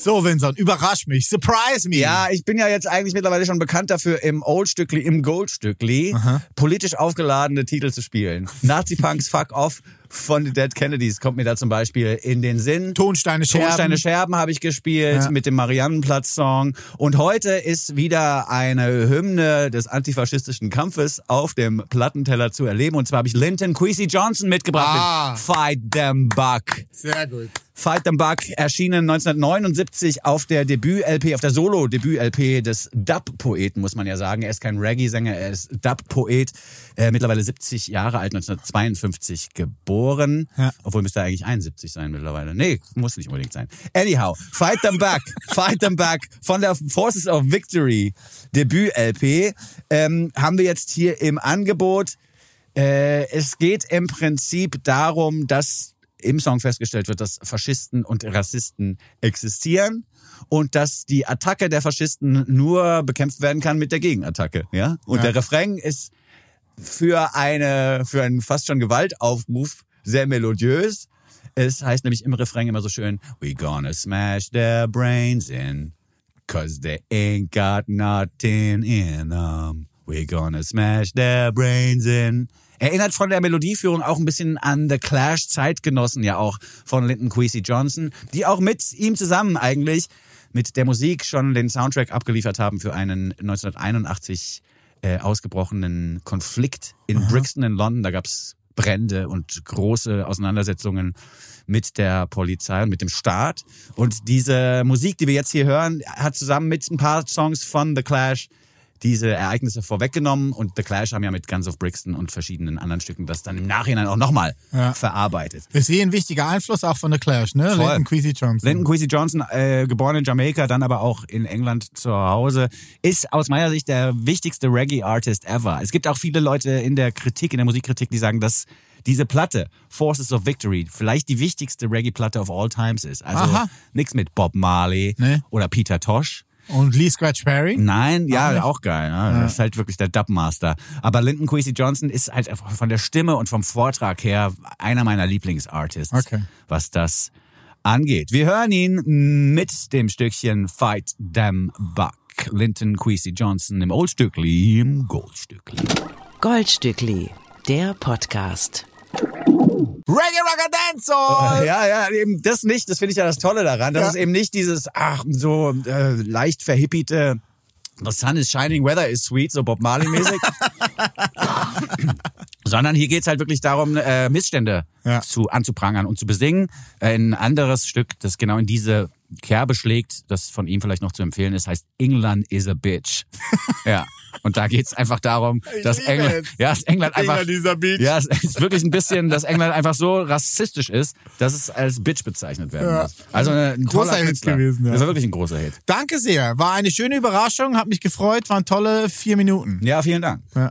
[SPEAKER 1] So, Vincent, überrasch mich. Surprise me.
[SPEAKER 2] Ja, ich bin ja jetzt eigentlich mittlerweile schon bekannt dafür, im Oldstückli, im Goldstückli politisch aufgeladene Titel zu spielen. Nazi-Punks Fuck Off von The Dead Kennedys kommt mir da zum Beispiel in den Sinn.
[SPEAKER 1] Tonsteine Scherben.
[SPEAKER 2] Tonsteine Scherben habe ich gespielt
[SPEAKER 1] Ja.
[SPEAKER 2] mit dem Mariannenplatz-Song. Und heute ist wieder eine Hymne des antifaschistischen Kampfes auf dem Plattenteller zu erleben. Und zwar habe ich Linton Queasy Johnson mitgebracht
[SPEAKER 1] Ah.
[SPEAKER 2] Fight Them Buck.
[SPEAKER 1] Sehr gut.
[SPEAKER 2] Fight Them Buck erschienen 1979 auf der Debüt-LP, auf der Solo-Debüt-LP des Dub-Poeten, muss man ja sagen. Er ist kein Reggae-Sänger, er ist Dub-Poet, äh, mittlerweile 70 Jahre alt, 1952 geboren.
[SPEAKER 1] Ja.
[SPEAKER 2] Obwohl müsste er eigentlich 71 sein mittlerweile. Nee, muss nicht unbedingt sein. Anyhow, Fight Them Back, [laughs] Fight Them Back von der Forces of Victory Debüt-LP ähm, haben wir jetzt hier im Angebot. Äh, es geht im Prinzip darum, dass im Song festgestellt wird, dass Faschisten und Rassisten existieren und dass die Attacke der Faschisten nur bekämpft werden kann mit der Gegenattacke, ja? Und
[SPEAKER 1] Ja.
[SPEAKER 2] der Refrain ist für eine für einen fast schon Gewaltaufruf sehr melodiös. Es heißt nämlich im Refrain immer so schön, we gonna smash their brains in, cause they ain't got nothing in them. We gonna smash their brains in. Erinnert von der Melodieführung auch ein bisschen an The Clash Zeitgenossen ja auch von Linton Queasy Johnson, die auch mit ihm zusammen eigentlich mit der Musik schon den Soundtrack abgeliefert haben für einen 1981 äh, ausgebrochenen Konflikt in Brixton in London. Da gab's Brände und große Auseinandersetzungen mit der Polizei und mit dem Staat. Und diese Musik, die wir jetzt hier hören, hat zusammen mit ein paar Songs von The Clash diese Ereignisse vorweggenommen und The Clash haben ja mit Guns of Brixton und verschiedenen anderen Stücken das dann im Nachhinein auch nochmal
[SPEAKER 1] Ja.
[SPEAKER 2] verarbeitet.
[SPEAKER 1] Ist hier ein wichtiger Einfluss auch von The Clash, ne?
[SPEAKER 2] Voll.
[SPEAKER 1] Linton Kwesi Johnson.
[SPEAKER 2] Linton Kwesi Johnson, äh, geboren in Jamaika, dann aber auch in England zu Hause, ist aus meiner Sicht der wichtigste Reggae-Artist ever. Es gibt auch viele Leute in der Kritik, in der Musikkritik, die sagen, dass diese Platte, Forces of Victory, vielleicht die wichtigste Reggae-Platte of all times ist. Also nichts mit Bob Marley
[SPEAKER 1] Nee.
[SPEAKER 2] oder Peter Tosh.
[SPEAKER 1] Und Lee Scratch Perry.
[SPEAKER 2] Nein, ja,
[SPEAKER 1] nicht?
[SPEAKER 2] auch geil. Ja. Das ist halt wirklich der Dubmaster. Aber Linton Kwesi Johnson ist halt von der Stimme und vom Vortrag her einer meiner Lieblingsartists,
[SPEAKER 1] Okay.
[SPEAKER 2] was das angeht. Wir hören ihn mit dem Stückchen Fight Them Buck. Linton Kwesi Johnson im Oldstückli, im Goldstückli.
[SPEAKER 4] Goldstückli, der Podcast.
[SPEAKER 1] Reggae Rocker Dance!
[SPEAKER 2] Ja, ja, eben das nicht. Das finde ich ja das Tolle daran. Das
[SPEAKER 1] Ja.
[SPEAKER 2] ist eben nicht dieses, ach, so äh, leicht verhippiete The sun is shining, weather is sweet, so Bob Marley-mäßig. [laughs] Sondern hier geht's halt wirklich darum, äh, Missstände
[SPEAKER 1] Ja.
[SPEAKER 2] zu anzuprangern und zu besingen. Äh, ein anderes Stück, das genau in diese Kerbe schlägt, das von ihm vielleicht noch zu empfehlen ist, heißt England is a bitch. [laughs] ja. Und da geht's einfach darum, dass England,
[SPEAKER 1] es.
[SPEAKER 2] ja, dass England einfach,
[SPEAKER 1] England
[SPEAKER 2] ja, es ist wirklich ein bisschen, dass England einfach so rassistisch ist, dass es als Bitch bezeichnet werden
[SPEAKER 1] Ja.
[SPEAKER 2] muss. Also ein
[SPEAKER 1] Großer Hit
[SPEAKER 2] Künstler.
[SPEAKER 1] gewesen, ja.
[SPEAKER 2] Das war wirklich ein großer Hit.
[SPEAKER 1] Danke sehr. War eine schöne Überraschung, hat mich gefreut, waren tolle vier Minuten.
[SPEAKER 2] Ja, vielen Dank.
[SPEAKER 1] Ja.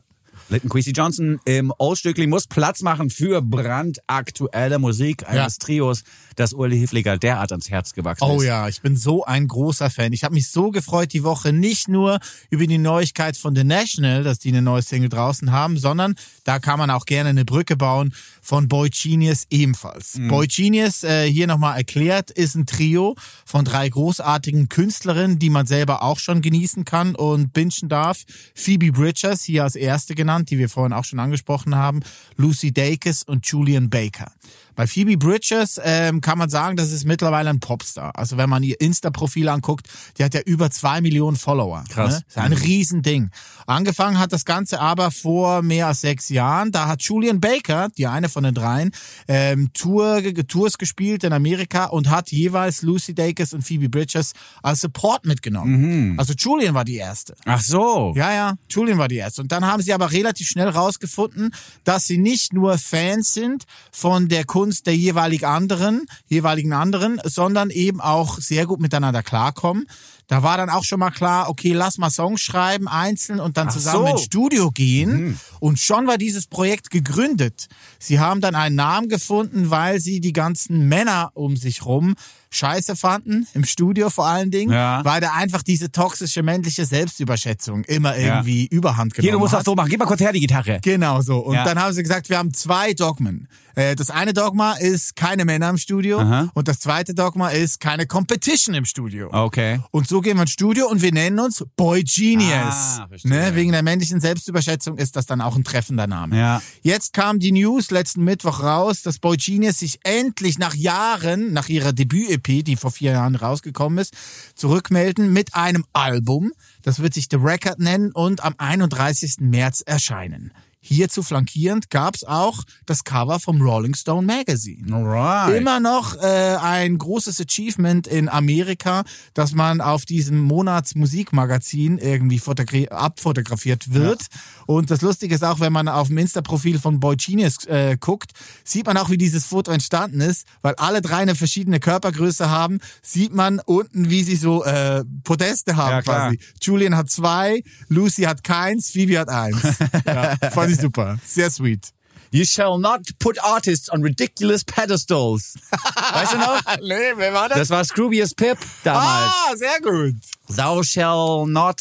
[SPEAKER 2] Linton Kwesi Johnson im Oldstückli muss Platz machen für brandaktuelle Musik eines
[SPEAKER 1] Ja.
[SPEAKER 2] Trios, das Uli Hifliger derart ans Herz gewachsen
[SPEAKER 1] Oh
[SPEAKER 2] ist.
[SPEAKER 1] ja, ich bin so ein großer Fan. Ich habe mich so gefreut die Woche nicht nur über die Neuigkeit von The National, dass die eine neue Single draußen haben, sondern da kann man auch gerne eine Brücke bauen von Boy Genius ebenfalls. Boy Genius, äh, hier nochmal erklärt, ist ein Trio von drei großartigen Künstlerinnen, die man selber auch schon genießen kann und bingen darf. Phoebe Bridgers, hier als erste genannt, die wir vorhin auch schon angesprochen haben, Lucy Dacus und Julian Baker. Bei Phoebe Bridgers ähm, kann man sagen, das ist mittlerweile ein Popstar. Also wenn man ihr Insta-Profil anguckt, die hat ja über zwei Millionen Follower.
[SPEAKER 2] Krass.
[SPEAKER 1] Ne? Ist ein Riesending. Angefangen hat das Ganze aber vor mehr als sechs Jahren. Da hat Julian Baker, die eine von den dreien, ähm, Tour, Tours gespielt in Amerika und hat jeweils Lucy Dacus und Phoebe Bridgers als Support mitgenommen. Also Julian war die erste.
[SPEAKER 2] Ach so.
[SPEAKER 1] Ja, ja, Julian war die erste. Und dann haben sie aber relativ schnell rausgefunden, dass sie nicht nur Fans sind von der Kunst der jeweilig anderen, jeweiligen anderen, sondern eben auch sehr gut miteinander klarkommen. Da war dann auch schon mal klar, okay, lass mal Songs schreiben, einzeln und dann
[SPEAKER 2] Ach
[SPEAKER 1] zusammen
[SPEAKER 2] so.
[SPEAKER 1] ins Studio gehen. Und schon war dieses Projekt gegründet. Sie haben dann einen Namen gefunden, weil sie die ganzen Männer um sich rum scheiße fanden, im Studio vor allen Dingen,
[SPEAKER 2] Ja.
[SPEAKER 1] weil da einfach diese toxische männliche Selbstüberschätzung immer irgendwie überhand genommen
[SPEAKER 2] Hier, du musst das
[SPEAKER 1] hat.
[SPEAKER 2] so machen. Gib mal kurz her die Gitarre.
[SPEAKER 1] Genau so. Und
[SPEAKER 2] Ja.
[SPEAKER 1] dann haben sie gesagt, wir haben zwei Dogmen. Äh, Das eine Dogma ist keine Männer im Studio
[SPEAKER 2] Aha.
[SPEAKER 1] und das zweite Dogma ist keine Competition im Studio.
[SPEAKER 2] Okay.
[SPEAKER 1] Und so gehen wir ins Studio und wir nennen uns Boy Genius.
[SPEAKER 2] Ah, verstehe.
[SPEAKER 1] ne? Wegen der männlichen Selbstüberschätzung ist das dann auch ein treffender Name.
[SPEAKER 2] Ja.
[SPEAKER 1] Jetzt kam die News letzten Mittwoch raus, dass Boy Genius sich endlich nach Jahren, nach ihrer Debüt-EP, die vor vier Jahren rausgekommen ist, zurückmelden mit einem Album. Das wird sich The Record nennen und am 31. März erscheinen. Hierzu flankierend gab's auch das Cover vom Rolling Stone Magazine.
[SPEAKER 2] Alright.
[SPEAKER 1] Immer noch äh, ein großes Achievement in Amerika, dass man auf diesem Monatsmusikmagazin irgendwie fotogra- abfotografiert wird. Und das Lustige ist auch, wenn man auf dem Insta-Profil von Boy Genius äh, guckt, sieht man auch, wie dieses Foto entstanden ist, weil alle drei eine verschiedene Körpergröße haben, sieht man unten, wie sie so äh, Podeste haben
[SPEAKER 2] Ja,
[SPEAKER 1] quasi. Julian hat zwei, Lucy hat keins, Phoebe hat eins. [laughs] ja, fand ich [laughs] super. Sehr sweet.
[SPEAKER 2] You shall not put artists on ridiculous pedestals. weißt du noch? [laughs]
[SPEAKER 1] nee, wer war
[SPEAKER 2] Das war Scroobius Pip damals.
[SPEAKER 1] Ah, sehr gut.
[SPEAKER 2] Thou shall not.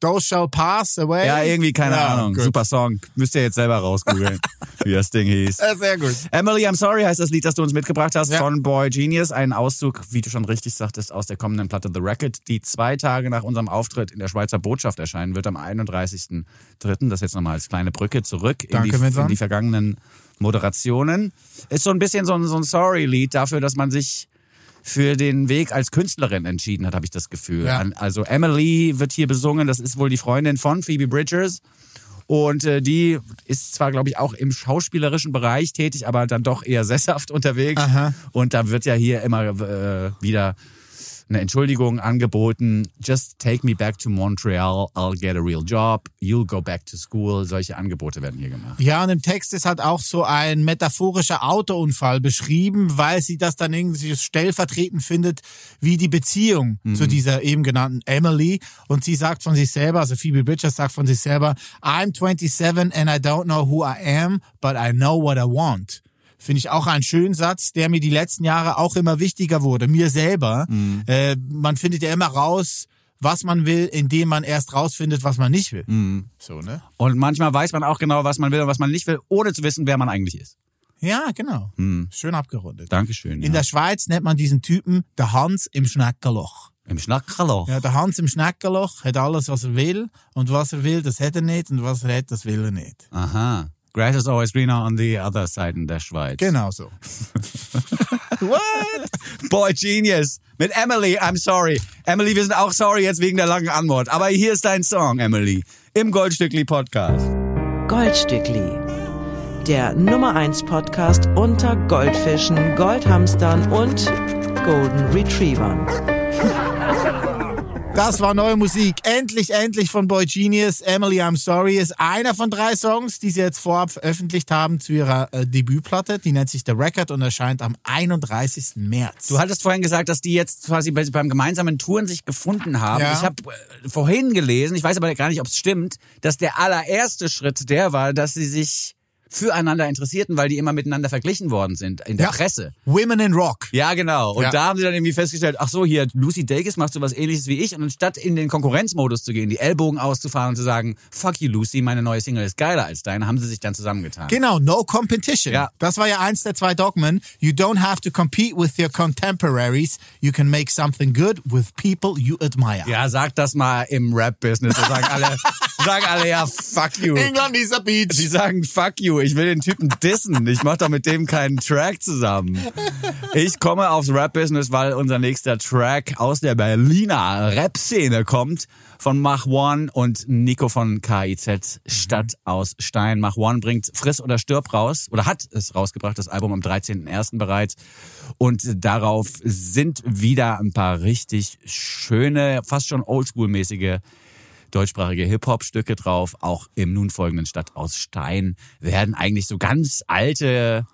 [SPEAKER 1] Those shall pass away.
[SPEAKER 2] Ja, irgendwie, keine
[SPEAKER 1] Ja,
[SPEAKER 2] Ahnung.
[SPEAKER 1] gut.
[SPEAKER 2] Super Song. Müsst ihr jetzt selber rausgoogeln, [laughs] wie das Ding hieß.
[SPEAKER 1] Ja, sehr gut.
[SPEAKER 2] Emily, I'm Sorry heißt das Lied, das du uns mitgebracht hast
[SPEAKER 1] Ja.
[SPEAKER 2] von Boy Genius. Ein Auszug, wie du schon richtig sagtest, aus der kommenden Platte The Record, die zwei Tage nach unserem Auftritt in der Schweizer Botschaft erscheinen wird, am 31.03. Das jetzt nochmal als kleine Brücke zurück in,
[SPEAKER 1] Danke,
[SPEAKER 2] die,
[SPEAKER 1] Vincent.
[SPEAKER 2] in die vergangenen Moderationen. Ist so ein bisschen so ein, so ein Sorry-Lied dafür, dass man sich für den Weg als Künstlerin entschieden hat, habe ich das Gefühl.
[SPEAKER 1] Ja.
[SPEAKER 2] Also Emily wird hier besungen, das ist wohl die Freundin von Phoebe Bridgers. Und äh, die ist zwar, glaube ich, auch im schauspielerischen Bereich tätig, aber dann doch eher [laughs] sesshaft unterwegs.
[SPEAKER 1] Aha.
[SPEAKER 2] Und da wird ja hier immer äh, wieder eine Entschuldigung angeboten. Just take me back to Montreal. I'll get a real job. You'll go back to school. Solche Angebote werden hier gemacht.
[SPEAKER 1] Ja, und im Text ist halt auch so ein metaphorischer Autounfall beschrieben, weil sie das dann irgendwie stellvertretend findet, wie die Beziehung zu dieser eben genannten Emily. Und sie sagt von sich selber, also Phoebe Bridgers sagt von sich selber, I'm 27 and I don't know who I am, but I know what I want. Finde ich auch einen schönen Satz, der mir die letzten Jahre auch immer wichtiger wurde. Mir selber. Äh, man findet ja immer raus, was man will, indem man erst rausfindet, was man nicht will. So, ne?
[SPEAKER 2] Und manchmal weiß man auch genau, was man will und was man nicht will, ohne zu wissen, wer man eigentlich ist.
[SPEAKER 1] Ja, genau. Schön abgerundet.
[SPEAKER 2] Dankeschön.
[SPEAKER 1] In der Schweiz nennt man diesen Typen der Hans im Schneckerloch.
[SPEAKER 2] Im Schnackerloch.
[SPEAKER 1] Ja, der Hans im Schneckerloch hat alles, was er will. Und was er will, das hat er nicht. Und was er hat, das will er nicht.
[SPEAKER 2] Aha. Grass is always greener on the other side in der Schweiz.
[SPEAKER 1] Genau so. [laughs] What?
[SPEAKER 2] Boy, Genius. Mit Emily, I'm sorry. Emily, wir sind auch sorry jetzt wegen der langen Antwort. Aber hier ist dein Song, Emily. Im Goldstückli Podcast.
[SPEAKER 4] Goldstückli. Der Nummer 1 Podcast unter Goldfischen, Goldhamstern und Golden Retrievern. [laughs]
[SPEAKER 1] Das war neue Musik. Endlich, endlich von Boy Genius. Emily, I'm Sorry ist einer von drei Songs, die sie jetzt vorab veröffentlicht haben zu ihrer äh, Debütplatte. Die nennt sich The Record und erscheint am 31. März.
[SPEAKER 2] Du hattest vorhin gesagt, dass die jetzt quasi bei- beim gemeinsamen Touren sich gefunden haben.
[SPEAKER 1] Ja.
[SPEAKER 2] Ich habe äh, vorhin gelesen, ich weiß aber gar nicht, ob es stimmt, dass der allererste Schritt der war, dass sie sich füreinander interessierten, weil die immer miteinander verglichen worden sind in der
[SPEAKER 1] Ja.
[SPEAKER 2] Presse.
[SPEAKER 1] Women in Rock.
[SPEAKER 2] Ja, genau. Und
[SPEAKER 1] Ja.
[SPEAKER 2] da haben sie dann irgendwie festgestellt, ach so, hier, Lucy Dacus macht so was ähnliches wie ich. Und anstatt in den Konkurrenzmodus zu gehen, die Ellbogen auszufahren und zu sagen, fuck you, Lucy, meine neue Single ist geiler als deine, haben sie sich dann zusammengetan.
[SPEAKER 1] Genau, no competition.
[SPEAKER 2] Ja.
[SPEAKER 1] Das war ja eins der zwei Dogmen. You don't have to compete with your contemporaries. You can make something good with people you admire.
[SPEAKER 2] Ja, sag das mal im Rap-Business. Da sagen alle, [laughs] sagen alle, ja, fuck you.
[SPEAKER 1] England is a beach.
[SPEAKER 2] Die sagen, fuck you, ich will den Typen dissen. Ich mach doch mit dem keinen Track zusammen. Ich komme aufs Rap-Business, weil unser nächster Track aus der Berliner Rap-Szene kommt. Von Mach One und Nico von KIZ Stadt aus Stein. Mach One bringt Friss oder Stirb raus oder hat es rausgebracht, das Album am 13.01. bereits. Und darauf sind wieder ein paar richtig schöne, fast schon oldschool-mäßige deutschsprachige Hip-Hop-Stücke drauf. Auch im nun folgenden Stadt aus Stein werden eigentlich so ganz alte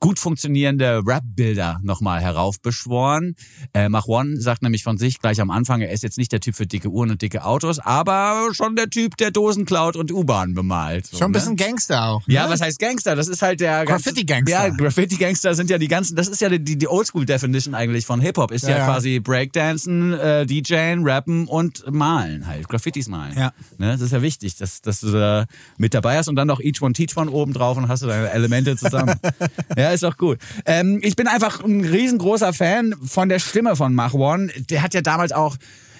[SPEAKER 2] gut funktionierende Rap-Bilder nochmal heraufbeschworen. Äh, Mach One sagt nämlich von sich gleich am Anfang, er ist jetzt nicht der Typ für dicke Uhren und dicke Autos, aber schon der Typ, der Dosen klaut und U-Bahn bemalt. So,
[SPEAKER 1] Schon ein
[SPEAKER 2] ne?
[SPEAKER 1] bisschen Gangster auch.
[SPEAKER 2] Ja,
[SPEAKER 1] ne?
[SPEAKER 2] was heißt Gangster? Das ist halt der
[SPEAKER 1] Graffiti-Gangster.
[SPEAKER 2] Ja, Graffiti-Gangster sind ja die ganzen. Das ist ja die, die Oldschool-Definition eigentlich von Hip Hop. Ist ja,
[SPEAKER 1] Ja, ja.
[SPEAKER 2] quasi Breakdancen, äh, DJen, Rappen und Malen halt, Graffitis malen.
[SPEAKER 1] Ja.
[SPEAKER 2] Ne, das ist ja wichtig, dass, dass du da mit dabei hast und dann noch Each One Teach One oben drauf und hast du deine Elemente zusammen. [laughs] ja, ist auch gut. Ähm, ich bin einfach ein riesengroßer Fan von der Stimme von Mach One. Der hat ja damals auch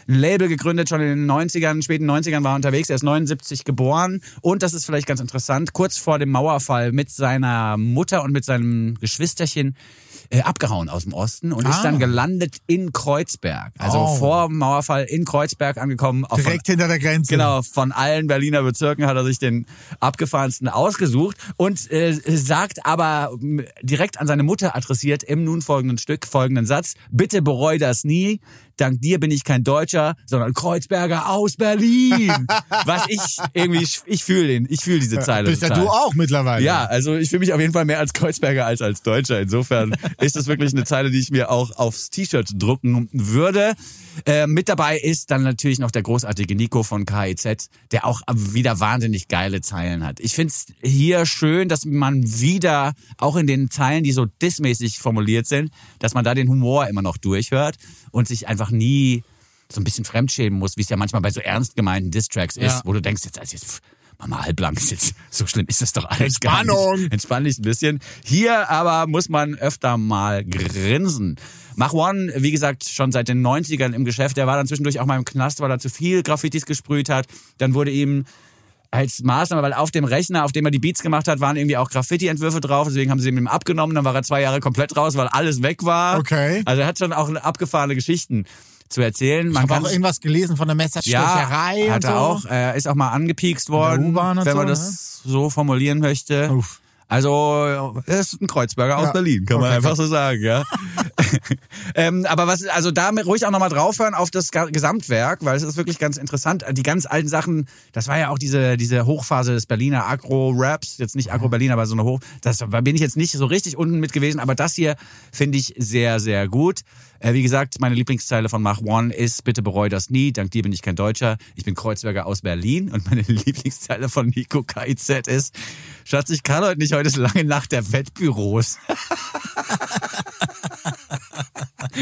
[SPEAKER 2] ein Label gegründet, schon in den 90ern, späten 90ern war er unterwegs. Er ist 79 geboren und das ist vielleicht ganz interessant, kurz vor dem Mauerfall mit seiner Mutter und mit seinem Geschwisterchen äh, abgehauen aus dem Osten und ist
[SPEAKER 1] Ah.
[SPEAKER 2] dann gelandet in Kreuzberg. Also
[SPEAKER 1] Oh.
[SPEAKER 2] vor dem Mauerfall in Kreuzberg angekommen. Auch von-
[SPEAKER 1] Direkt hinter der Grenze.
[SPEAKER 2] Genau, von allen Berliner Bezirken hat er sich den abgefahrensten ausgesucht und äh, sagt aber direkt an seine Mutter adressiert im nun folgenden Stück folgenden Satz: Bitte bereu das nie. Dank dir bin ich kein Deutscher, sondern Kreuzberger aus Berlin. [laughs] Was ich irgendwie, ich fühle den, ich fühle diese Zeile.
[SPEAKER 1] Bist ja
[SPEAKER 2] total.
[SPEAKER 1] du auch mittlerweile.
[SPEAKER 2] Ja, also ich fühle mich auf jeden Fall mehr als Kreuzberger als als Deutscher. Insofern ist das wirklich eine Zeile, die ich mir auch aufs T-Shirt drucken würde. Äh, mit dabei ist dann natürlich noch der großartige Nico von KIZ, der auch wieder wahnsinnig geile Zeilen hat. Ich find's hier schön, dass man wieder, auch in den Zeilen, die so dissmäßig formuliert sind, dass man da den Humor immer noch durchhört und sich einfach nie so ein bisschen fremdschämen muss, wie es ja manchmal bei so ernst gemeinten Distracks ist,
[SPEAKER 1] Ja.
[SPEAKER 2] wo du denkst, jetzt, also jetzt pff, Mama halblang ist jetzt, so schlimm ist das doch alles gar
[SPEAKER 1] Entspannung.
[SPEAKER 2] nicht. Entspann dich ein bisschen. Hier aber muss man öfter mal grinsen. Mach One, wie gesagt, schon seit den 90ern im Geschäft. Der war dann zwischendurch auch mal im Knast, weil er zu viel Graffitis gesprüht hat. Dann wurde ihm als Maßnahme, weil auf dem Rechner, auf dem er die Beats gemacht hat, waren irgendwie auch Graffiti-Entwürfe drauf. Deswegen haben sie ihm abgenommen. Dann war er zwei Jahre komplett raus, weil alles weg war.
[SPEAKER 1] Okay.
[SPEAKER 2] Also er hat schon auch abgefahrene Geschichten zu erzählen.
[SPEAKER 1] Ich
[SPEAKER 2] Man
[SPEAKER 1] habe
[SPEAKER 2] kann
[SPEAKER 1] auch irgendwas gelesen von der Messerstecherei
[SPEAKER 2] ja, hat
[SPEAKER 1] so.
[SPEAKER 2] er auch. Er ist auch mal angepiekst worden, wenn man
[SPEAKER 1] so, ne?
[SPEAKER 2] das so formulieren möchte.
[SPEAKER 1] Uff.
[SPEAKER 2] Also, er ist ein Kreuzberger aus
[SPEAKER 1] Ja.
[SPEAKER 2] Berlin, kann man
[SPEAKER 1] Okay,
[SPEAKER 2] einfach so sagen, ja. [laughs] ähm, aber was, also da ruhig auch nochmal draufhören auf das Gesamtwerk, weil es ist wirklich ganz interessant. Die ganz alten Sachen, das war ja auch diese, diese Hochphase des Berliner Agro-Raps, jetzt nicht Agro-Berlin, aber so eine Hoch, das da bin ich jetzt nicht so richtig unten mit gewesen, aber das hier finde ich sehr, sehr gut. Äh, wie gesagt, meine Lieblingszeile von Mach One ist, bitte bereu das nie, dank dir bin ich kein Deutscher, ich bin Kreuzberger aus Berlin und meine [laughs] Lieblingszeile von Nico KIZ ist, Schatz, ich kann heute nicht, heute ist lange Nacht der Wettbüros. [laughs]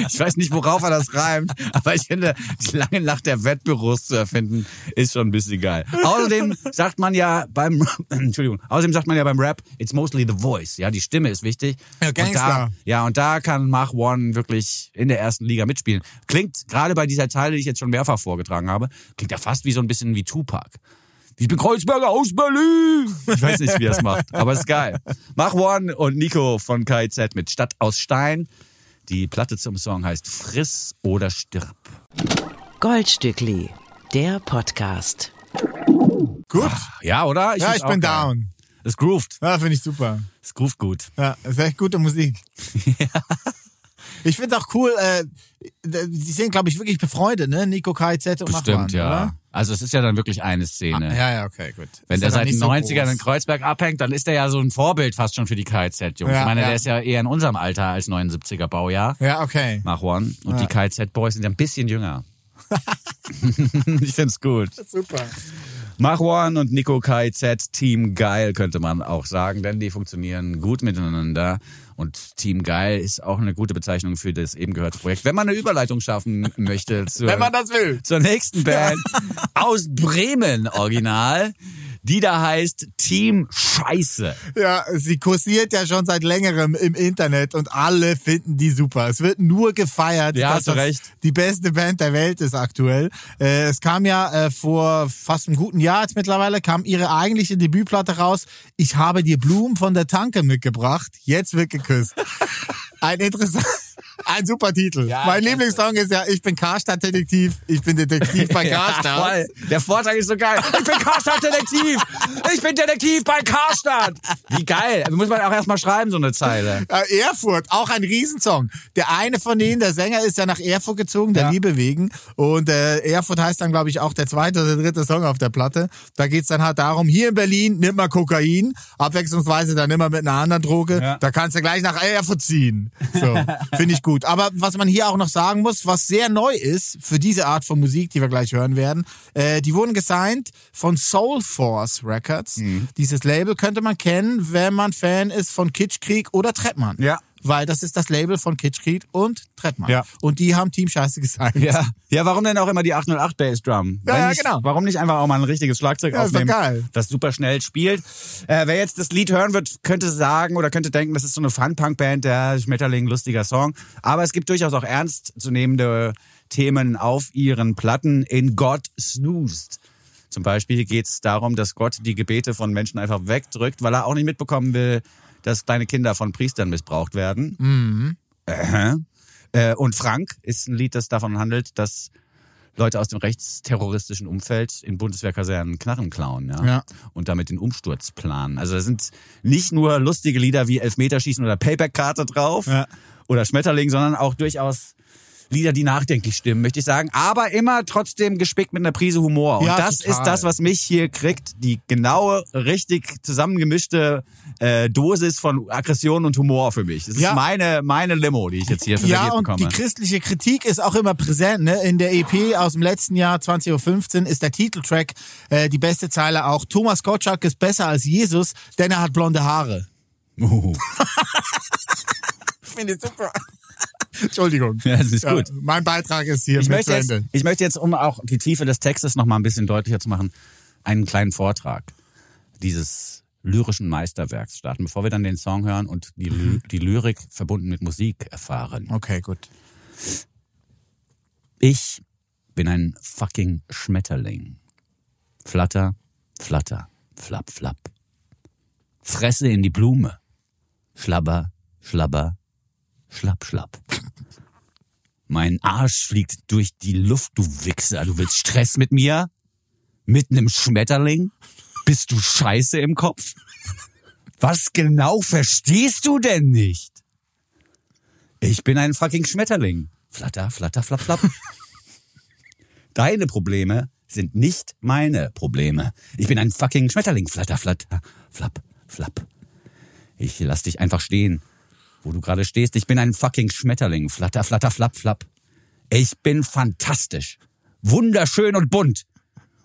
[SPEAKER 2] Ich weiß nicht, worauf er das reimt, aber ich finde, die lange Nacht der Wettbüros zu erfinden, ist schon ein bisschen geil. Außerdem sagt man ja beim, [clears throat] Entschuldigung, außerdem sagt man ja beim Rap, it's mostly the voice. Ja, die Stimme ist wichtig.
[SPEAKER 1] Ja,
[SPEAKER 2] Und da,
[SPEAKER 1] Gangster.
[SPEAKER 2] ja, und da kann Mach One wirklich in der ersten Liga mitspielen. Klingt gerade bei dieser Zeile, die ich jetzt schon mehrfach vorgetragen habe, klingt ja fast wie so ein bisschen wie Tupac. Ich bin Kreuzberger aus Berlin. Ich weiß nicht, wie er es macht, aber ist geil. Mach One und Nico von KIZ mit Stadt aus Stein. Die Platte zum Song heißt Friss oder stirb.
[SPEAKER 4] Goldstückli, der Podcast.
[SPEAKER 1] Gut.
[SPEAKER 2] Ja, oder?
[SPEAKER 1] ja,
[SPEAKER 2] find's
[SPEAKER 1] ich bin
[SPEAKER 2] geil.
[SPEAKER 1] down.
[SPEAKER 2] Es groovt.
[SPEAKER 1] Ja, finde ich super.
[SPEAKER 2] Es groovt gut.
[SPEAKER 1] Ja, ist echt gute Musik. [laughs] Ich finde auch cool, äh, die sind, glaube ich, wirklich befreundet, ne? Nico KZ und
[SPEAKER 2] Bestimmt,
[SPEAKER 1] Machwan,
[SPEAKER 2] ja.
[SPEAKER 1] oder?
[SPEAKER 2] Also es ist ja dann wirklich eine Szene.
[SPEAKER 1] Ja, ja, okay, gut.
[SPEAKER 2] Wenn
[SPEAKER 1] Ist
[SPEAKER 2] der
[SPEAKER 1] ja
[SPEAKER 2] seit den
[SPEAKER 1] nicht so
[SPEAKER 2] 90ern in
[SPEAKER 1] groß.
[SPEAKER 2] Kreuzberg abhängt, dann ist er ja so ein Vorbild fast schon für die KZ-Jungs.
[SPEAKER 1] Ja,
[SPEAKER 2] ich meine,
[SPEAKER 1] ja.
[SPEAKER 2] der ist ja eher in unserem Alter als 79er Baujahr.
[SPEAKER 1] Ja, okay.
[SPEAKER 2] Mach One. Und die KZ-Boys sind ja ein bisschen jünger. [laughs] ich find's gut. [laughs]
[SPEAKER 1] Super.
[SPEAKER 2] One und Nico KZ, Team Geil könnte man auch sagen, denn die funktionieren gut miteinander. Und Team Geil ist auch eine gute Bezeichnung für das eben gehörte Projekt. Wenn man eine Überleitung schaffen möchte [laughs] zur,
[SPEAKER 1] Wenn man das will.
[SPEAKER 2] zur nächsten Band aus Bremen, original, die da heißt Team Scheiße.
[SPEAKER 1] Ja, sie kursiert ja schon seit längerem im Internet und alle finden die super. Es wird nur gefeiert,
[SPEAKER 2] Ja,
[SPEAKER 1] dass
[SPEAKER 2] hast du recht.
[SPEAKER 1] die beste Band der Welt ist aktuell. Äh, es kam ja äh, vor fast einem guten Jahr jetzt mittlerweile, kam ihre eigentliche Debütplatte raus. Ich habe dir Blumen von der Tanke mitgebracht. Jetzt wird geküsst. [laughs] Ein interessant, ein super Titel.
[SPEAKER 2] Ja,
[SPEAKER 1] mein Lieblingssong ist ja, ich bin Karstadt-Detektiv. Ich bin Detektiv bei [laughs] Karstadt.
[SPEAKER 2] Ja. Der Vortrag ist so geil. Ich bin Karstadt-Detektiv. Ich bin Detektiv bei Karstadt. Wie geil. Muss man auch erstmal schreiben, so eine Zeile.
[SPEAKER 1] Äh, Erfurt, auch ein Riesensong. Der eine von denen, der Sänger, ist ja nach Erfurt gezogen, der
[SPEAKER 2] Ja.
[SPEAKER 1] Liebe wegen. Und äh, Erfurt heißt dann, glaube ich, auch der zweite oder dritte Song auf der Platte. Da geht's dann halt darum, hier in Berlin nimmt man Kokain, abwechslungsweise dann immer mit einer anderen Droge. Da kannst du gleich nach Erfurt ziehen. So, [laughs] finde ich gut. Aber was man hier auch noch sagen muss, was sehr neu ist für diese Art von Musik, die wir gleich hören werden, äh, die wurden gesigned von Soul Force Records.
[SPEAKER 2] Mhm.
[SPEAKER 1] Dieses Label könnte man kennen, wenn man Fan ist von Kitschkrieg oder Trettmann.
[SPEAKER 2] Ja.
[SPEAKER 1] Weil das ist das Label von Kitschkrieg und Trettmann.
[SPEAKER 2] Ja.
[SPEAKER 1] Und die haben Team Scheiße gesigned.
[SPEAKER 2] Ja. Ja, warum denn auch immer die 808 Bass Drum?
[SPEAKER 1] Ja, ja,
[SPEAKER 2] nicht,
[SPEAKER 1] genau.
[SPEAKER 2] Warum nicht einfach auch mal ein richtiges Schlagzeug
[SPEAKER 1] Ja, ist
[SPEAKER 2] aufnehmen,
[SPEAKER 1] geil.
[SPEAKER 2] das super schnell spielt? Äh, wer jetzt das Lied hören wird, könnte sagen oder könnte denken, das ist so eine Fun-Punk-Band, der Schmetterling, lustiger Song. Aber es gibt durchaus auch ernstzunehmende Themen auf ihren Platten. In God Snoozed. Zum Beispiel geht es darum, dass Gott die Gebete von Menschen einfach wegdrückt, weil er auch nicht mitbekommen will, dass kleine Kinder von Priestern missbraucht werden. Äh, äh, und Frank ist ein Lied, das davon handelt, dass Leute aus dem rechtsterroristischen Umfeld in Bundeswehrkasernen Knarren klauen ja?
[SPEAKER 1] Ja.
[SPEAKER 2] und damit den Umsturz planen. Also da sind nicht nur lustige Lieder wie Elfmeterschießen oder Payback-Karte drauf
[SPEAKER 1] Ja.
[SPEAKER 2] oder Schmetterling, sondern auch durchaus Lieder, die nachdenklich stimmen, möchte ich sagen. Aber immer trotzdem gespickt mit einer Prise Humor. Und
[SPEAKER 1] Ja,
[SPEAKER 2] das
[SPEAKER 1] total.
[SPEAKER 2] ist das, was mich hier kriegt. Die genaue, richtig zusammengemischte äh, Dosis von Aggression und Humor für mich. Das ist
[SPEAKER 1] Ja.
[SPEAKER 2] meine, meine Limo, die ich jetzt hier
[SPEAKER 1] Ja,
[SPEAKER 2] serviert
[SPEAKER 1] und
[SPEAKER 2] bekomme.
[SPEAKER 1] die christliche Kritik ist auch immer präsent. Ne? In der EP aus dem letzten Jahr, 20.15 Uhr, ist der Titeltrack äh, die beste Zeile auch. Thomas Gottschalk ist besser als Jesus, denn er hat blonde Haare.
[SPEAKER 2] Uh. [laughs]
[SPEAKER 1] Finde ich super. Entschuldigung.
[SPEAKER 2] Ja, das ist gut.
[SPEAKER 1] mein Beitrag ist hier
[SPEAKER 2] Ich
[SPEAKER 1] mit
[SPEAKER 2] möchte, jetzt, ich möchte jetzt, um auch die Tiefe des Textes noch mal ein bisschen deutlicher zu machen, einen kleinen Vortrag dieses lyrischen Meisterwerks starten, bevor wir dann den Song hören und die, Ly die Lyrik verbunden mit Musik erfahren.
[SPEAKER 1] Okay, gut.
[SPEAKER 2] Ich bin ein fucking Schmetterling. Flatter, flatter, flapp, flapp. Fresse in die Blume. Schlabber, schlabber, schlapp, schlapp. Mein Arsch fliegt durch die Luft, du Wichser. Du willst Stress mit mir? Mit nem Schmetterling? Bist du scheiße im Kopf? Was genau verstehst du denn nicht? Ich bin ein fucking Schmetterling. Flatter, flatter, flapp, flapp. [laughs] Deine Probleme sind nicht meine Probleme. Ich bin ein fucking Schmetterling. Flatter, flatter, flapp, flapp. Ich lass dich einfach stehen, wo du gerade stehst. Ich bin ein fucking Schmetterling. Flatter, flatter, flapp, flapp. Ich bin fantastisch. Wunderschön und bunt.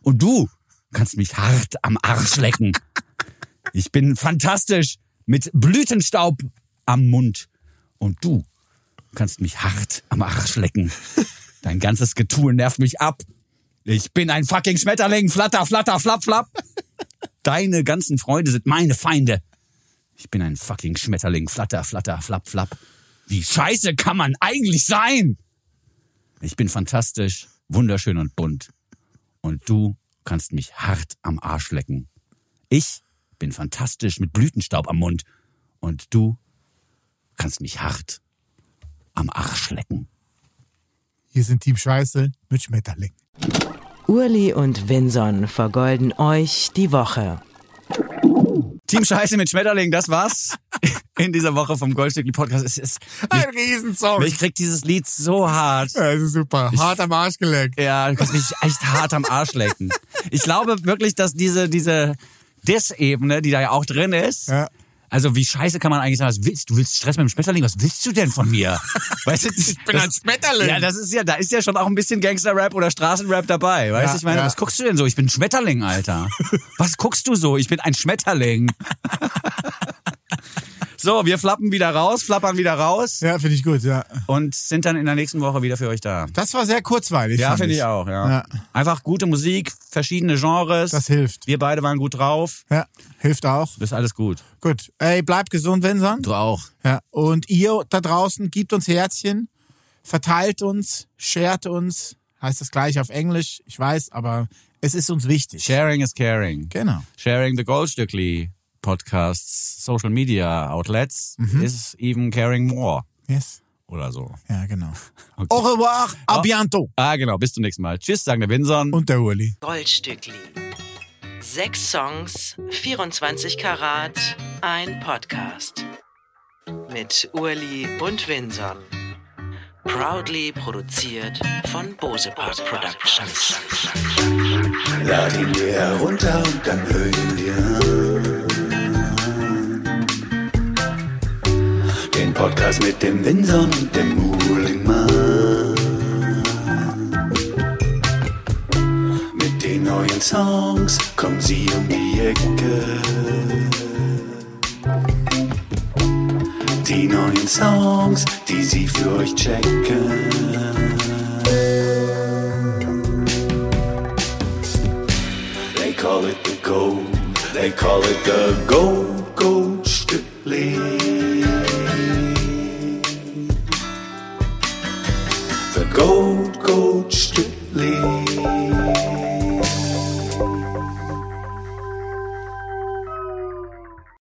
[SPEAKER 2] Und du kannst mich hart am Arsch lecken. Ich bin fantastisch mit Blütenstaub am Mund. Und du kannst mich hart am Arsch lecken. Dein ganzes Getue nervt mich ab. Ich bin ein fucking Schmetterling. Flatter, flatter, flapp, flapp. Deine ganzen Freunde sind meine Feinde. Ich bin ein fucking Schmetterling. Flatter, flatter, flapp, flapp. Wie scheiße kann man eigentlich sein? Ich bin fantastisch, wunderschön und bunt. Und du kannst mich hart am Arsch lecken. Ich bin fantastisch mit Blütenstaub am Mund. Und du kannst mich hart am Arsch lecken.
[SPEAKER 1] Hier sind Team Scheiße mit Schmetterling.
[SPEAKER 4] Urli und Vinson vergolden euch die Woche.
[SPEAKER 2] Team Scheiße mit Schmetterling, das war's [laughs] in dieser Woche vom Goldstückli Podcast. Es ist,
[SPEAKER 1] Ein Riesensong.
[SPEAKER 2] ich krieg dieses Lied so hart.
[SPEAKER 1] Ja, das ist super. Hart am Arsch geleckt.
[SPEAKER 2] Ja, du kannst mich echt hart am Arsch lecken. Ich glaube wirklich, dass diese, diese Diss-Ebene, die da ja auch drin ist,
[SPEAKER 1] Ja.
[SPEAKER 2] also wie scheiße kann man eigentlich sagen, was willst du? willst Stress mit dem Schmetterling? Was willst du denn von mir? [laughs] Weißt du, ich
[SPEAKER 1] bin ein Schmetterling.
[SPEAKER 2] Ja, das ist ja, da ist ja schon auch ein bisschen Gangster-Rap oder Straßenrap dabei. Weißt du,
[SPEAKER 1] Ja,
[SPEAKER 2] ich meine,
[SPEAKER 1] ja.
[SPEAKER 2] was guckst du denn so? Ich bin ein Schmetterling, Alter. [laughs] was guckst du so? Ich bin ein Schmetterling. [laughs] so, wir flappen wieder raus, flappern wieder raus
[SPEAKER 1] Ja, finde ich gut, ja.
[SPEAKER 2] und sind dann in der nächsten Woche wieder für euch da.
[SPEAKER 1] Das war sehr kurzweilig.
[SPEAKER 2] Ja, finde ich auch, ja.
[SPEAKER 1] Ja.
[SPEAKER 2] Einfach gute Musik, verschiedene Genres.
[SPEAKER 1] Das hilft.
[SPEAKER 2] Wir beide waren gut drauf.
[SPEAKER 1] Ja, hilft auch.
[SPEAKER 2] Das ist alles gut.
[SPEAKER 1] Gut. Ey, bleibt gesund, Vincent.
[SPEAKER 2] Du auch.
[SPEAKER 1] Ja. Und ihr da draußen, gebt uns Herzchen, verteilt uns, shared uns. Heißt das gleich auf Englisch, ich weiß, aber es ist uns wichtig.
[SPEAKER 2] Sharing is caring.
[SPEAKER 1] Genau.
[SPEAKER 2] Sharing the Goldstückli Podcasts, Social Media Outlets
[SPEAKER 1] Mhm.
[SPEAKER 2] is even caring more.
[SPEAKER 1] Yes.
[SPEAKER 2] Oder so.
[SPEAKER 1] Ja, genau. [laughs]
[SPEAKER 2] Okay.
[SPEAKER 1] Au revoir, à
[SPEAKER 2] Oh.
[SPEAKER 1] bientôt.
[SPEAKER 2] Ah, genau. Bis zum nächsten Mal. Tschüss, sagen der Winson.
[SPEAKER 1] Und der Uli.
[SPEAKER 4] Goldstückli. Sechs Songs, 24 Karat, ein Podcast. Mit Urli und Vinson. Proudly produziert von Bose Park Productions.
[SPEAKER 5] Lad ihn dir herunter und dann hör ihn Podcast mit dem Winson und dem Muhlingmann. Mit den neuen Songs kommen sie um die Ecke. Die neuen Songs, die sie für euch checken. They call it the gold. They call it the gold, gold Stückli. Gold, gold Stückli.